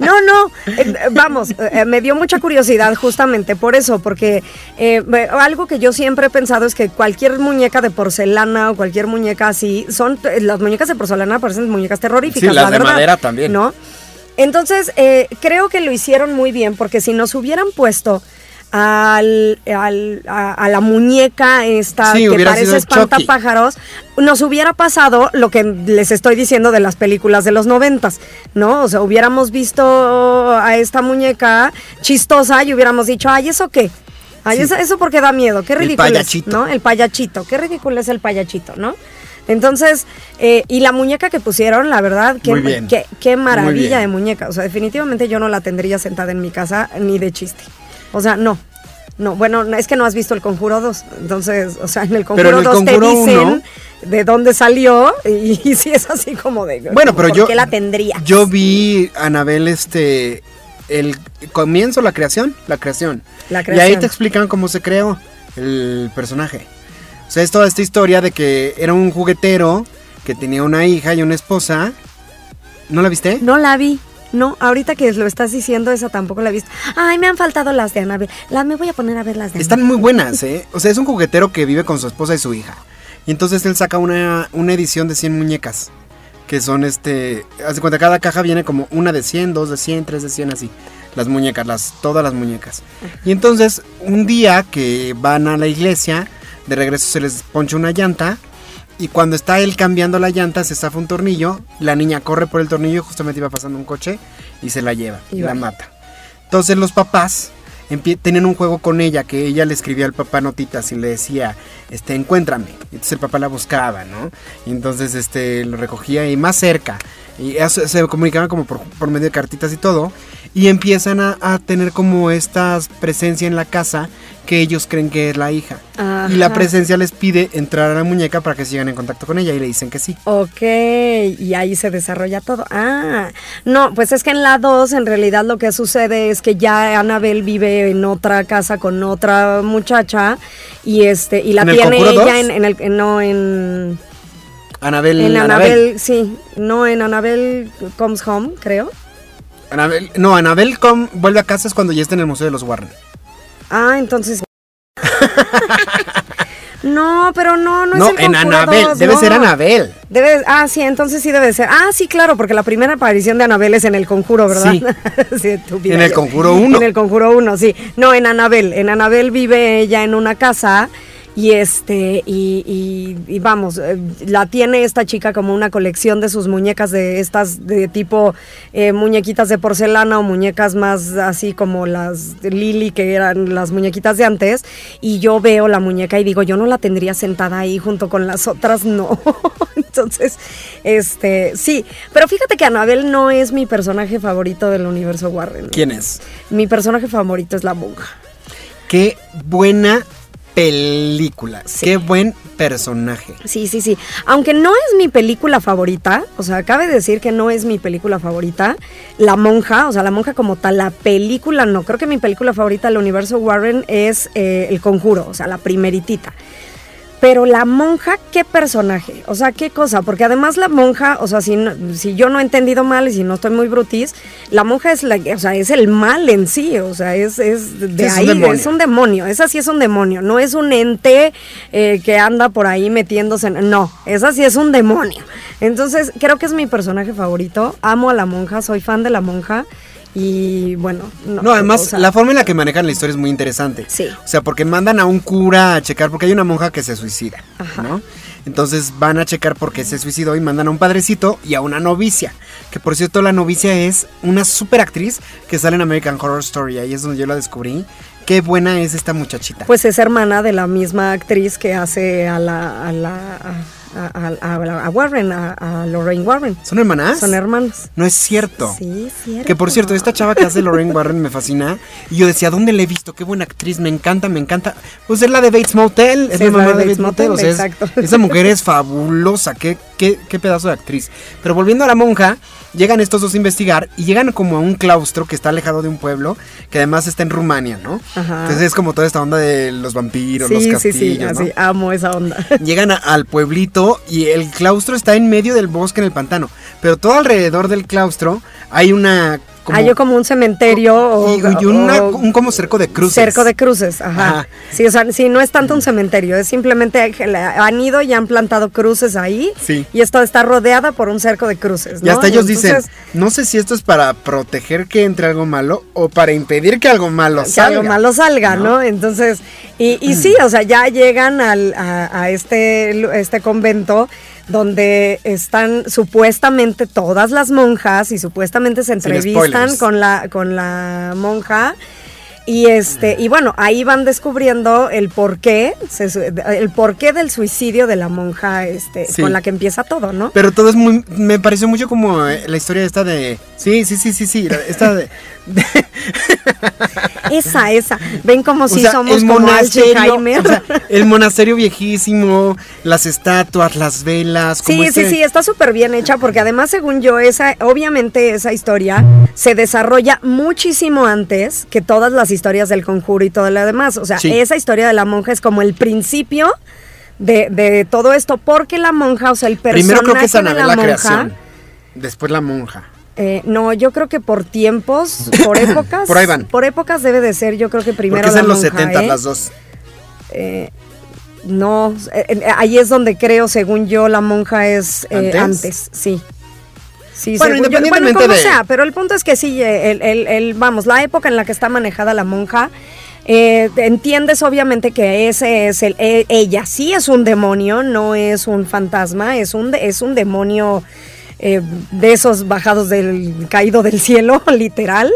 No, no, eh, vamos, eh, me dio mucha curiosidad justamente por eso, porque eh, algo que yo siempre he pensado es que cualquier muñeca de porcelana o cualquier muñeca así, son, las muñecas de porcelana parecen muñecas terroríficas, Sí, las la de verdad, madera también. ¿No? Entonces, creo que lo hicieron muy bien, porque si nos hubieran puesto al, al- a, a la muñeca esta Sí, que parece espantapájaros, nos hubiera pasado lo que les estoy diciendo de las películas de los noventas, ¿no? O sea, hubiéramos visto a esta muñeca chistosa y hubiéramos dicho, ay, ¿eso qué? Ay, Sí. eso, eso porque da miedo, qué El ridículo es, payachito. ¿no? El payachito, qué ridículo es el payachito, ¿no? Entonces, eh, y la muñeca que pusieron, la verdad, qué, qué, qué maravilla de muñeca. O sea, definitivamente yo no la tendría sentada en mi casa ni de chiste. O sea, no. No, bueno, no, es que no has visto el Conjuro 2. Entonces, o sea, en el Pero Conjuro en el 2 te dicen uno- de dónde salió y, y sí es así como de... Bueno, pero ¿por yo. qué la tendría? Yo vi, Anabel, este. El comienzo, la creación. La creación. La Y ahí creación. te explican cómo se creó el personaje. O sea, es toda esta historia de que era un juguetero que tenía una hija y una esposa. ¿No la viste? No la vi. No, ahorita que lo estás diciendo, esa tampoco la he visto. Ay, me han faltado las de Anabel. Las me voy a poner a ver las de Están muy buenas, ¿eh? O sea, es un juguetero que vive con su esposa y su hija. Y entonces él saca una, una edición de 100 muñecas. Que son este. Haz de cuenta, cada caja viene como una de 100, dos de 100, tres de 100, así. Las muñecas, las, todas las muñecas. Y entonces, un día que van a la iglesia, de regreso se les poncha una llanta. Y cuando está él cambiando la llanta, se zafa un tornillo. La niña corre por el tornillo justamente iba pasando un coche y se la lleva y, la mata. Entonces los papás tenían un juego con ella que ella le escribía al papá notitas y le decía, este, encuéntrame. Y entonces el papá la buscaba, ¿no? Y entonces este lo recogía y más cerca. Y eso- se comunicaban como por, por medio de cartitas y todo. Y empiezan a, a tener como esta presencia en la casa que ellos creen que es la hija. Y la presencia les pide entrar a la muñeca para que sigan en contacto con ella y le dicen que sí. Ok, y ahí se desarrolla todo. Ah, no, pues es que en la 2 en realidad lo que sucede es que ya Anabel vive en otra casa con otra muchacha y este y la ¿En el tiene ella 2? en, en el no en Anabel. en Anabel. Anabel, sí, no en Anabel Comes Home, creo. Anabel- no, Anabel vuelve a casa es cuando ya está en el Museo de los Warren. Ah, entonces No, pero no, no, No, es el en Anabel. 2, Debe no. ser Anabel. Debe, ah, sí, entonces sí debe ser. Ah, sí, claro, porque la primera aparición de Anabel es en el conjuro, ¿verdad? Sí. Sí, En el. Conjuro uno. En el conjuro 1, sí. No, en Anabel. En Anabel vive ella en una casa y este, y, y- y vamos, eh, la tiene esta chica como una colección de sus muñecas de estas de tipo eh, muñequitas de porcelana o muñecas más así como las de Lily, que eran las muñequitas de antes. Y yo veo la muñeca y digo, yo no la tendría sentada ahí junto con las otras, no. Entonces, este, sí. Pero fíjate que Anabel no es mi personaje favorito del universo Warren. ¿Quién es? Mi personaje favorito es la monja. Qué buena película. Sí. Qué buen personaje. Sí, sí, sí. Aunque no es mi película favorita, o sea, cabe decir que no es mi película favorita, La Monja, o sea, La Monja como tal, la película no. Creo que mi película favorita del universo Warren es eh, El Conjuro, o sea, la primeritita. Pero la monja, ¿qué personaje? O sea, ¿qué cosa? Porque además la monja, o sea, si, no- si yo no he entendido mal y si no estoy muy brutis, la monja es la, o sea, es el mal en sí, o sea, es, es de es un ahí, demonio. es un demonio, esa sí es un demonio, no es un ente eh, que anda por ahí metiéndose en... No, esa sí es un demonio. Entonces, creo que es mi personaje favorito, amo a la monja, soy fan de la monja y bueno... No, No, además, o sea, la forma en la que manejan la historia es muy interesante. Sí. O sea, porque mandan a un cura a checar, porque hay una monja que se suicida, Ajá. ¿no? Entonces van a checar por qué se suicidó y mandan a un padrecito y a una novicia. Que por cierto, la novicia es una super actriz que sale en American Horror Story. Ahí es donde yo la descubrí. Qué buena es esta muchachita. Pues es hermana de la misma actriz que hace a la... A la a, a- a- a Warren, a, Lorraine Warren. ¿Son hermanas? Son hermanos. No es cierto. Sí, es cierto. Que por cierto, esta chava que hace Lorraine Warren me fascina. Y yo decía, ¿dónde la he visto? Qué buena actriz, me encanta, me encanta. Pues es la de Bates Motel, es Sí, la mamá de Bates Bates Motel. Motel, o sea, es- exacto. esa mujer es fabulosa, qué, qué, qué pedazo de actriz. Pero volviendo a la monja, llegan estos dos a investigar y llegan como a un claustro que está alejado de un pueblo, que además está en Rumania, ¿no? Ajá. Entonces es como toda esta onda de los vampiros, los Sí, sí, castillos, sí, ¿no? así, amo esa onda. Llegan a- al pueblito y el claustro está en medio del bosque en el pantano. Pero todo alrededor del claustro hay una. Como, Hay yo como un cementerio o, y, y una- o- un como cerco de cruces. cerco de cruces, ajá. Ajá. Sí, o sea, sí, no es tanto un cementerio, es simplemente que han ido y han plantado cruces ahí. Sí. Y esto está rodeada por un cerco de cruces. Y hasta ellos dicen, Entonces, no sé si esto es para proteger que entre algo malo o para impedir que algo malo que salga. algo malo salga, ¿no? Entonces, y, y sí, o sea, ya llegan al, a, a este, este convento donde están supuestamente todas las monjas y supuestamente se entrevistan con la, con la monja. Y este, y bueno, ahí van descubriendo el porqué, el porqué del suicidio de la monja, este, Sí. con la que empieza todo, ¿no? Pero todo es muy. Me pareció mucho como eh, la historia esta de. Sí, sí, sí, sí, sí. Esta de. de- Esa, esa. Ven como o si sea, somos el como monasterio. Alzheimer. o sea, el monasterio viejísimo, las estatuas, las velas. como Sí, sí, este- sí, está súper bien hecha porque además, según yo, esa, obviamente esa historia se desarrolla muchísimo antes que todas las historias del conjuro y todo lo demás. O sea, Sí. esa historia de la monja es como el principio de, de todo esto, porque la monja, o sea, el personaje Primero creo que es de Anabel la, la, monja. creación. Después la monja. eh, no, yo creo que por tiempos, por épocas. Por ahí van. Por épocas debe de ser, yo creo que primero Porque es la en los monja, 70 ¿eh? las dos. Eh, no, eh, eh, ahí es donde creo, según yo, la monja es eh, ¿Antes? ¿Antes? sí. Sí, Bueno, según yo- independientemente bueno, como de- sea, pero el punto es que sí, eh, el, el- el- vamos, la época en la que está manejada la monja, eh, entiendes obviamente que ese es el, e- ella sí es un demonio, no es un fantasma, es un, es un demonio eh, de esos bajados del caído del cielo, literal.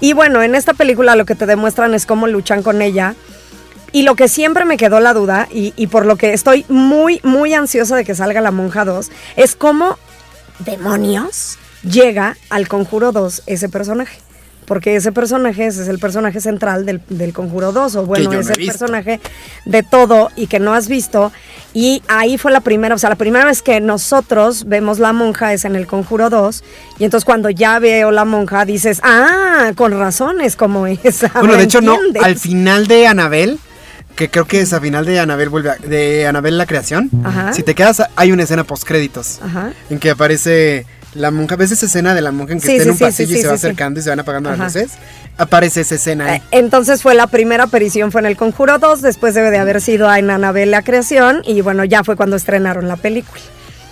Y bueno, en esta película lo que te demuestran es cómo luchan con ella. Y lo que siempre me quedó la duda, y, y por lo que estoy muy, muy ansiosa de que salga La Monja 2, es cómo demonios llega al Conjuro 2 ese personaje. Porque ese personaje ese es el personaje central del, del Conjuro 2, o bueno, no es el visto. personaje de todo y que no has visto. Y ahí fue la primera, o sea, la primera vez que nosotros vemos la monja es en el Conjuro 2. Y entonces cuando ya veo la monja dices, ah, con razón es como esa. Bueno, de hecho, no. Al final de Anabel, que creo que es al final de Anabel vuelve a- de Anabel la creación. Ajá. Si te quedas, hay una escena post créditos Ajá. en que aparece la monja. ¿Ves esa escena de la monja en que Sí, está sí, en un sí, pasillo y se va acercando y se van apagando Ajá. las luces? Aparece esa escena ahí. Eh, Entonces fue la primera aparición, fue en el Conjuro 2, después debe de haber sido en Anabel la creación y bueno, ya fue cuando estrenaron la película.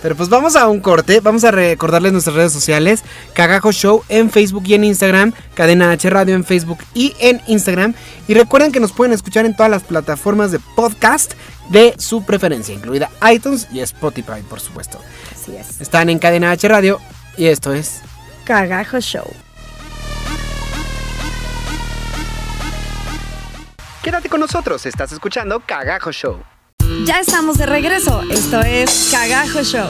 Pero pues vamos a un corte, vamos a recordarles nuestras redes sociales, Cagajo Show en Facebook y en Instagram, Cadena H Radio en Facebook y en Instagram. Y recuerden que nos pueden escuchar en todas las plataformas de podcast de su preferencia, incluida iTunes y Spotify, por supuesto. Así es. Están en Cadena H Radio y esto es... Cagajo Show. Quédate con nosotros, estás escuchando Cagajo Show. Ya estamos de regreso, esto es Cagajo Show.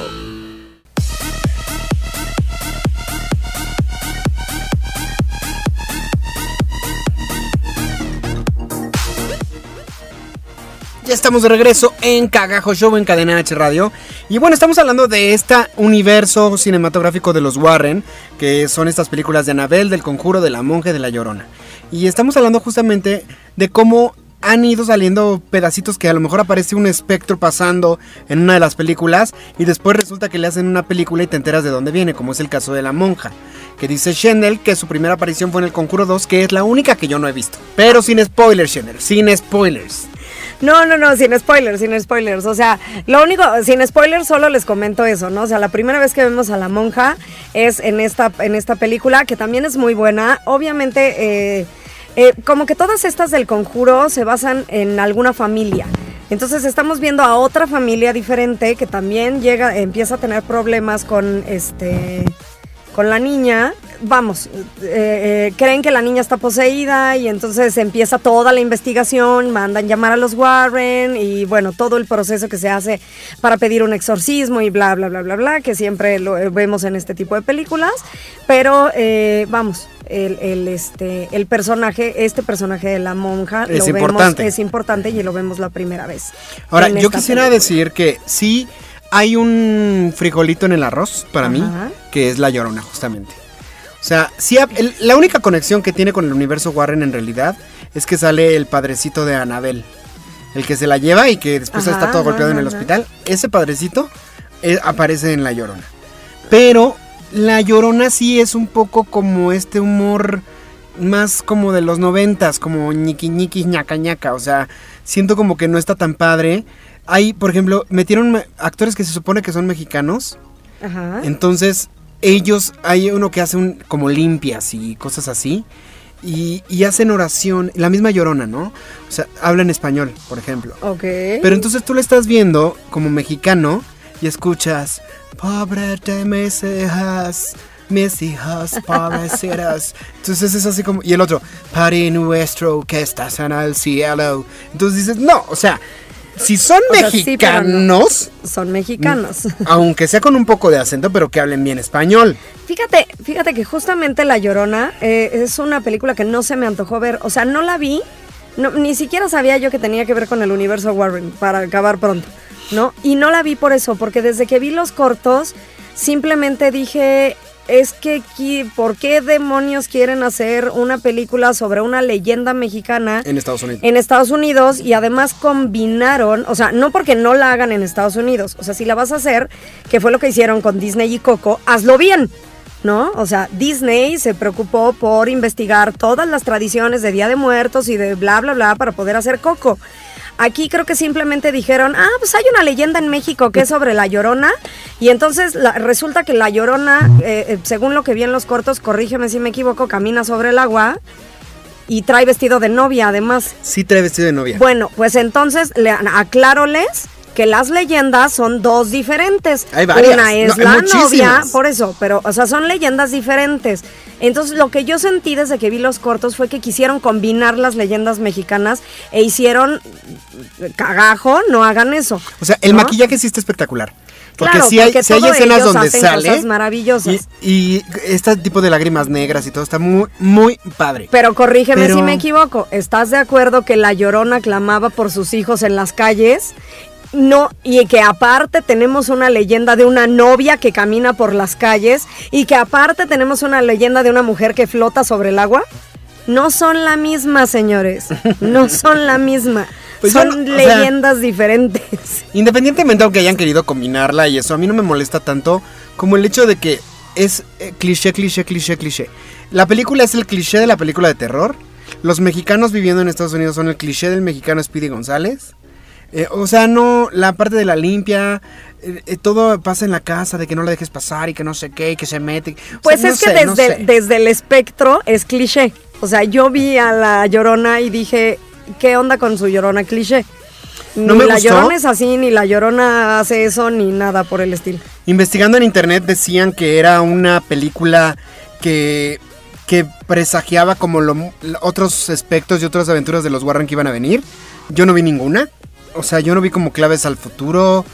Ya estamos de regreso en Cagajo Show en Cadena H Radio. Y bueno, estamos hablando de este universo cinematográfico de los Warren, que son estas películas de Anabel, del Conjuro, de la Monja y de la Llorona. Y estamos hablando justamente de cómo han ido saliendo pedacitos que a lo mejor aparece un espectro pasando en una de las películas y después resulta que le hacen una película y te enteras de dónde viene, como es el caso de la monja, que dice Shendel que su primera aparición fue en el Conjuro 2, que es la única que yo no he visto. Pero sin spoilers, Shendel, sin spoilers. No, no, no, sin spoilers, sin spoilers. O sea, lo único, sin spoilers, solo les comento eso, ¿no? O sea, la primera vez que vemos a la monja es en esta, en esta película, que también es muy buena. Obviamente, eh, eh, como que todas estas del conjuro se basan en alguna familia. Entonces estamos viendo a otra familia diferente que también llega, empieza a tener problemas con este con la niña, vamos, eh, eh, creen que la niña está poseída y entonces empieza toda la investigación, mandan llamar a los Warren y bueno, todo el proceso que se hace para pedir un exorcismo y bla, bla, bla, bla, bla, que siempre lo eh, vemos en este tipo de películas, pero eh, vamos. El, el, este, el personaje, este personaje de la monja, Es lo importante. vemos, es importante y lo vemos la primera vez. Ahora, yo quisiera película. decir que sí hay un frijolito en el arroz para mí, que es la llorona, justamente. O sea, sí, el- la única conexión que tiene con el universo Warren en realidad es que sale el padrecito de Anabel. El que se la lleva y que después Ajá, está todo ajá, golpeado en el hospital. Ese padrecito eh, aparece en La Llorona. Pero La Llorona sí es un poco como este humor más como de los noventas, como ñiqui ñiqui ñaca ñaca. O sea, siento como que no está tan padre. Hay, por ejemplo, metieron me- actores que se supone que son mexicanos. Ajá. Entonces, ellos, hay uno que hace un, como limpias y cosas así. Y, y hacen oración, la misma llorona, ¿no? O sea, habla en español, por ejemplo. Ok. Pero entonces tú le estás viendo como mexicano y escuchas, pobre te me seas, mis hijos pobrecitos. Entonces es así como, y el otro, Padre nuestro que estás en el cielo. Entonces dices, no, o sea, si son O sea, sí, pero no. mexicanos, Son mexicanos. aunque sea con un poco de acento, pero que hablen bien español. Fíjate, fíjate que justamente La Llorona eh, es una película que no se me antojó ver. O sea, no la vi, no- ni siquiera sabía yo que tenía que ver con el universo Warren, para acabar pronto, ¿no? Y no la vi por eso, porque desde que vi los cortos, simplemente dije, es que, ¿por qué demonios quieren hacer una película sobre una leyenda mexicana? En Estados Unidos. en Estados Unidos y además combinaron, o sea, no porque no la hagan en Estados Unidos, o sea, si la vas a hacer, que fue lo que hicieron con Disney y Coco, hazlo bien, ¿no? O sea, Disney se preocupó por investigar todas las tradiciones de Día de Muertos y de bla, bla, bla para poder hacer Coco. Aquí creo que simplemente dijeron, ah, pues hay una leyenda en México que es sobre la llorona. Y entonces la- resulta que la llorona, eh, eh, según lo que vi en los cortos, corrígeme si me equivoco, camina sobre el agua y trae vestido de novia además. Sí trae vestido de novia. Bueno, pues entonces le aclároles que las leyendas son dos diferentes. Hay varias. Una es No, la novia, por eso, pero, o sea, son leyendas diferentes. Entonces, lo que yo sentí desde que vi los cortos fue que quisieron combinar las leyendas mexicanas e hicieron cagajo, no hagan eso. O sea, el ¿no? maquillaje sí está espectacular. Porque Claro, sí hay, porque hay escenas donde sale. cosas maravillosas. Y, y este tipo de lágrimas negras y todo está muy, muy padre. Pero corrígeme Pero- si me equivoco. ¿Estás de acuerdo que la llorona clamaba por sus hijos en las calles? No, y que aparte tenemos una leyenda de una novia que camina por las calles y que aparte tenemos una leyenda de una mujer que flota sobre el agua. No son la misma, señores. No son la misma. Pues son no- o sea- leyendas diferentes. Independientemente aunque hayan querido combinarla y eso, a mí no me molesta tanto como el hecho de que es eh, cliché, cliché, cliché, cliché. La película es el cliché de la película de terror. Los mexicanos viviendo en Estados Unidos son el cliché del mexicano Speedy González. Eh, o sea, no, la parte de la limpia, eh, eh, todo pasa en la casa, de que no la dejes pasar y que no sé qué, y que se mete. O Pues sea, no es que sé, no desde, sé. desde el espectro es cliché. O sea, yo vi a la llorona y dije, ¿qué onda con su llorona cliché? Ni No me la gustó. llorona es así, ni la llorona hace eso, ni nada por el estilo. Investigando en internet decían que era una película que, que presagiaba como lo- otros aspectos y otras aventuras de los Warren que iban a venir. Yo no vi ninguna. O sea, yo no vi como claves al futuro.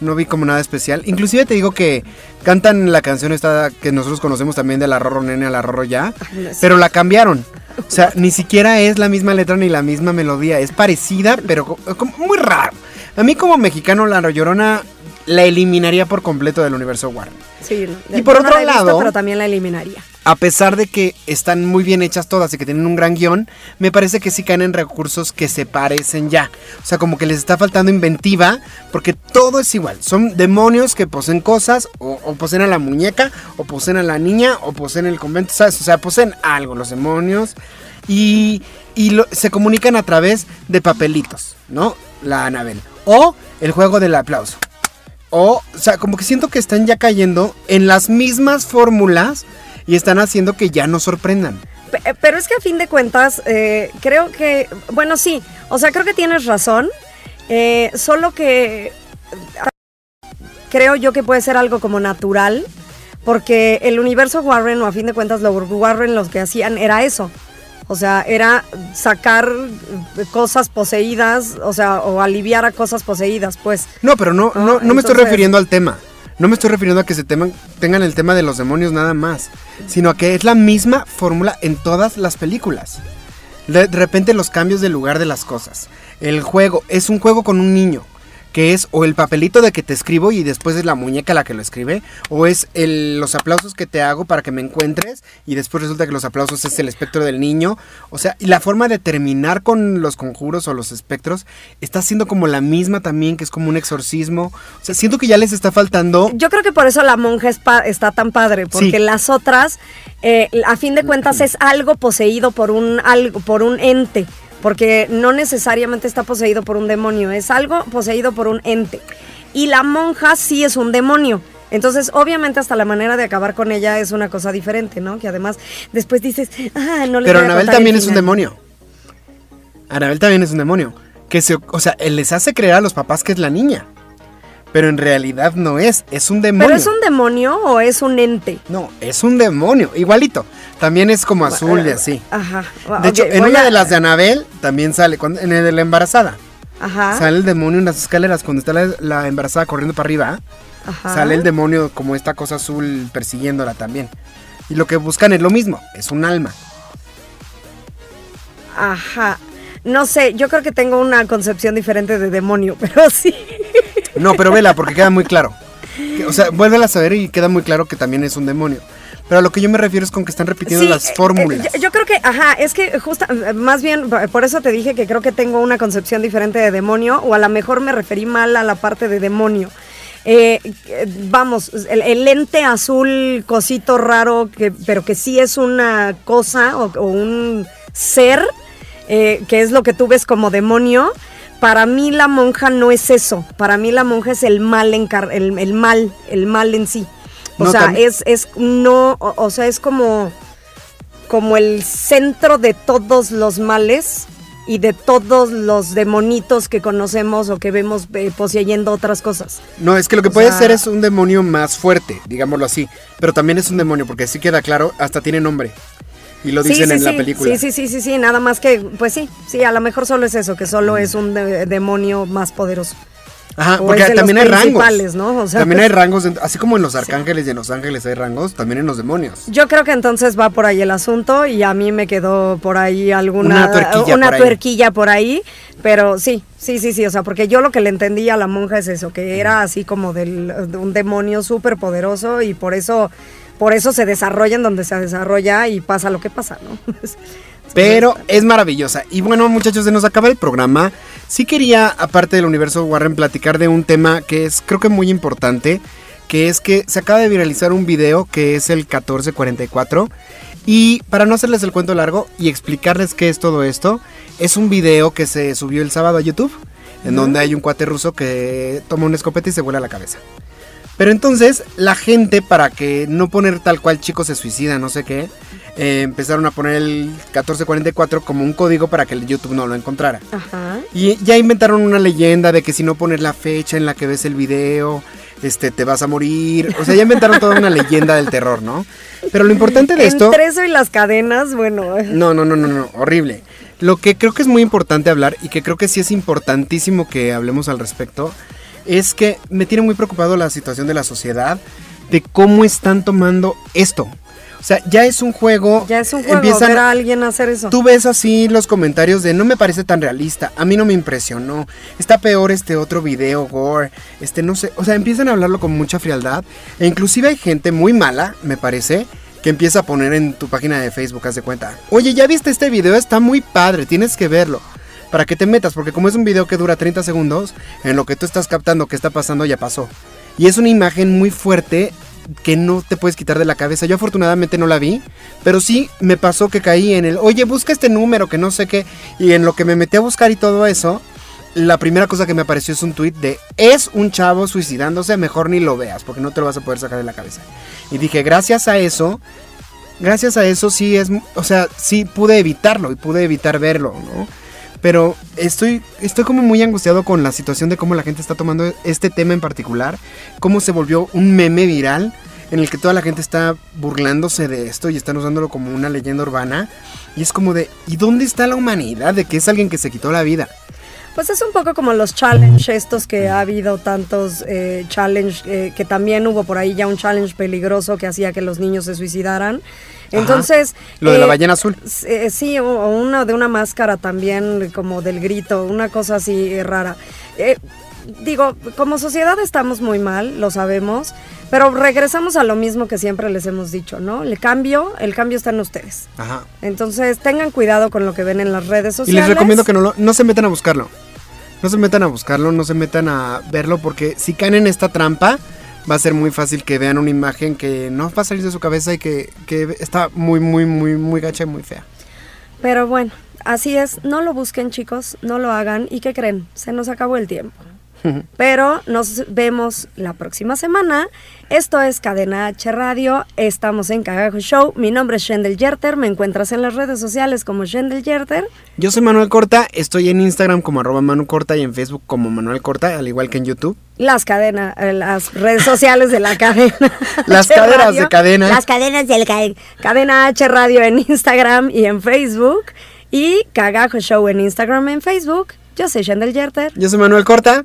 No vi como nada especial. Inclusive te digo que cantan la canción esta que nosotros conocemos también de la Rorro Nene a la Rorro Ya. Pero la cambiaron. O sea, ni siquiera es la misma letra ni la misma melodía. Es parecida, pero co- como muy raro. A mí como mexicano la Llorona la eliminaría por completo del universo Warren. Sí. Y por no otro la he visto, lado- pero también la eliminaría. A pesar de que están muy bien hechas todas y que tienen un gran guion, me parece que sí caen en recursos que se parecen ya. O sea, como que les está faltando inventiva, porque todo es igual. Son demonios que poseen cosas, o, o poseen a la muñeca, o poseen a la niña, o poseen el convento, ¿sabes? O sea, poseen algo los demonios. Y, y lo- se comunican a través de papelitos, ¿no? La Anabel. O el juego del aplauso. O, o sea, como que siento que están ya cayendo en las mismas fórmulas y están haciendo que ya nos sorprendan. Pe- Pero es que a fin de cuentas, eh, creo que, bueno, sí, o sea, creo que tienes razón, eh, solo que eh, creo yo que puede ser algo como natural, porque el universo Warren, o a fin de cuentas, los Warren los que hacían era eso. O sea, era sacar eh, cosas poseídas, o sea, o aliviar a cosas poseídas, pues. No, pero no, Ah, no, no me estoy refiriendo al tema. No me estoy refiriendo a que se teman- tengan el tema de los demonios nada más, sino a que es la misma fórmula en todas las películas. De, de repente los cambios de lugar de las cosas. El juego es un juego con un niño, que es o el papelito de que te escribo y después es la muñeca la que lo escribe, o es el- los aplausos que te hago para que me encuentres y después resulta que los aplausos es el espectro del niño. O sea, y la forma de terminar con los conjuros o los espectros está siendo como la misma también, que es como un exorcismo. O sea, siento que ya les está faltando... Yo creo que por eso la monja es está tan padre, porque Sí. las otras, eh, a fin de cuentas, es algo poseído por un algo, por un ente, porque no necesariamente está poseído por un demonio, es algo poseído por un ente. Y la monja sí es un demonio. Entonces, obviamente, hasta la manera de acabar con ella es una cosa diferente, ¿no? Que además después dices, ah, no les Pero voy a Anabel también es un final". demonio. Anabel también es un demonio. Que se, o sea, él les hace creer a los papás que es la niña. Pero en realidad no es, es un demonio. ¿Pero es un demonio o es un ente? No, es un demonio, igualito. También es como azul y así. Ajá. De hecho, en una a- de las de Anabel también sale, cuando- en el de la embarazada. Ajá. Sale el demonio en las escaleras cuando está la, la embarazada corriendo para arriba. ajá. Sale el demonio como esta cosa azul persiguiéndola también. Y lo que buscan es lo mismo, es un alma. Ajá. No sé, yo creo que tengo una concepción diferente de demonio, pero sí. No, pero vela, porque queda muy claro. O sea, vuélvela a saber y queda muy claro que también es un demonio. Pero a lo que yo me refiero es con que están repitiendo Sí, las eh, fórmulas. eh, yo, yo creo que, ajá, es que justa, eh, más bien, por eso te dije que creo que tengo una concepción diferente de demonio, o a lo mejor me referí mal a la parte de demonio. Eh, vamos, el, el ente azul, cosito raro, que, pero que sí es una cosa o, o un ser, eh, que es lo que tú ves como demonio. Para mí la monja no es eso. Para mí la monja es el mal, encar- el, el mal, el mal en sí. O No, sea, es, es no, o, o sea, es como, como el centro de todos los males y de todos los demonitos que conocemos o que vemos eh, poseyendo otras cosas. No, es que lo que O puede sea- ser es un demonio más fuerte, digámoslo así. Pero también es un demonio, porque sí queda claro, hasta tiene nombre. Y lo dicen sí, en sí, la película. Sí, sí, sí, sí, sí, nada más que, pues sí, sí, a lo mejor solo es eso, que solo es un de- demonio más poderoso. Ajá, O porque también hay rangos. ¿no? O sea, también hay rangos, así como en los arcángeles y en los ángeles hay rangos, también en los demonios. Yo creo que entonces va por ahí el asunto y a mí me quedó por ahí alguna Una tuerquilla una por ahí. tuerquilla por ahí, pero sí, sí, sí, sí, o sea, porque yo lo que le entendí a la monja es eso, que era así como del, de un demonio súper poderoso y por eso, por eso se desarrolla en donde se desarrolla y pasa lo que pasa, ¿no? Pero es maravillosa. Y bueno, muchachos, se nos acaba el programa. Sí quería, aparte del universo Warren, platicar de un tema que es creo que muy importante, que es que se acaba de viralizar un video que es el 1444. Y para no hacerles el cuento largo y explicarles qué es todo esto, es un video que se subió el sábado a YouTube, en donde hay un cuate ruso que toma una escopeta y se vuela la cabeza. Pero entonces la gente, para que no poner tal cual chico se suicida, no sé qué, eh, empezaron a poner el 1444 como un código para que el YouTube no lo encontrara. Ajá. Y ya inventaron una leyenda de que si no pones la fecha en la que ves el video, este, te vas a morir. O sea, ya inventaron toda una leyenda del terror, ¿no? Pero lo importante de esto... Entre eso y las cadenas, bueno, No, no, no, no, no, horrible. Lo que creo que es muy importante hablar y que creo que sí es importantísimo que hablemos al respecto es que me tiene muy preocupado la situación de la sociedad, de cómo están tomando esto. O sea, ya es un juego. ya es un juego empiezan- ver a alguien hacer eso. Tú ves así los comentarios de no me parece tan realista, a mí no me impresionó, está peor este otro video gore, este no sé, o sea, empiezan a hablarlo con mucha frialdad e inclusive hay gente muy mala, me parece, que empieza a poner en tu página de Facebook, haz de cuenta, oye, ya viste este video, está muy padre, tienes que verlo. Para que te metas, porque como es un video que dura 30 segundos, en lo que tú estás captando que está pasando ya pasó. Y es una imagen muy fuerte que no te puedes quitar de la cabeza. Yo afortunadamente no la vi, pero sí me pasó que caí en el, oye, busca este número, que no sé qué, y en lo que me metí a buscar y todo eso, la primera cosa que me apareció es un tweet de, es un chavo suicidándose, mejor ni lo veas, porque no te lo vas a poder sacar de la cabeza. Y dije, gracias a eso, gracias a eso sí es, o sea, sí pude evitarlo y pude evitar verlo, ¿no? Pero estoy, estoy como muy angustiado con la situación de cómo la gente está tomando este tema en particular, cómo se volvió un meme viral en el que toda la gente está burlándose de esto y están usándolo como una leyenda urbana. Y es como de, ¿y dónde está la humanidad de que es alguien que se quitó la vida? Pues es un poco como los challenge estos que ha habido tantos eh, challenge, eh, que también hubo por ahí ya un challenge peligroso que hacía que los niños se suicidaran. Entonces... Lo de la eh, ballena azul. eh, sí, o, o uno de una máscara también, como del grito, una cosa así rara. Eh, digo, como sociedad estamos muy mal, lo sabemos, pero regresamos a lo mismo que siempre les hemos dicho, ¿no? El cambio, el cambio está en ustedes. Ajá. Entonces tengan cuidado con lo que ven en las redes Y sociales. les recomiendo que no, lo- no se metan a buscarlo. No se metan a buscarlo, no se metan a verlo, porque si caen en esta trampa, va a ser muy fácil que vean una imagen que no va a salir de su cabeza y que, que está muy, muy, muy, muy gacha y muy fea. Pero bueno, así es, no lo busquen chicos, no lo hagan. ¿Y qué creen? Se nos acabó el tiempo. Pero nos vemos la próxima semana. Esto es Cadena H Radio. Estamos en Cagajo Show. Mi nombre es Shendel Yerter. Me encuentras en las redes sociales como Shendel Yerter. Yo soy Manuel Corta, estoy en Instagram como arroba Manu Corta y en Facebook como Manuel Corta, al igual que en YouTube. Las cadenas, eh, las redes sociales de la cadena. Las Radio. de cadena. Las cadenas del ca- Cadena H Radio en Instagram y en Facebook. Y Cagajo Show en Instagram y en Facebook. Yo soy Shendel Yerter. Yo soy Manuel Corta.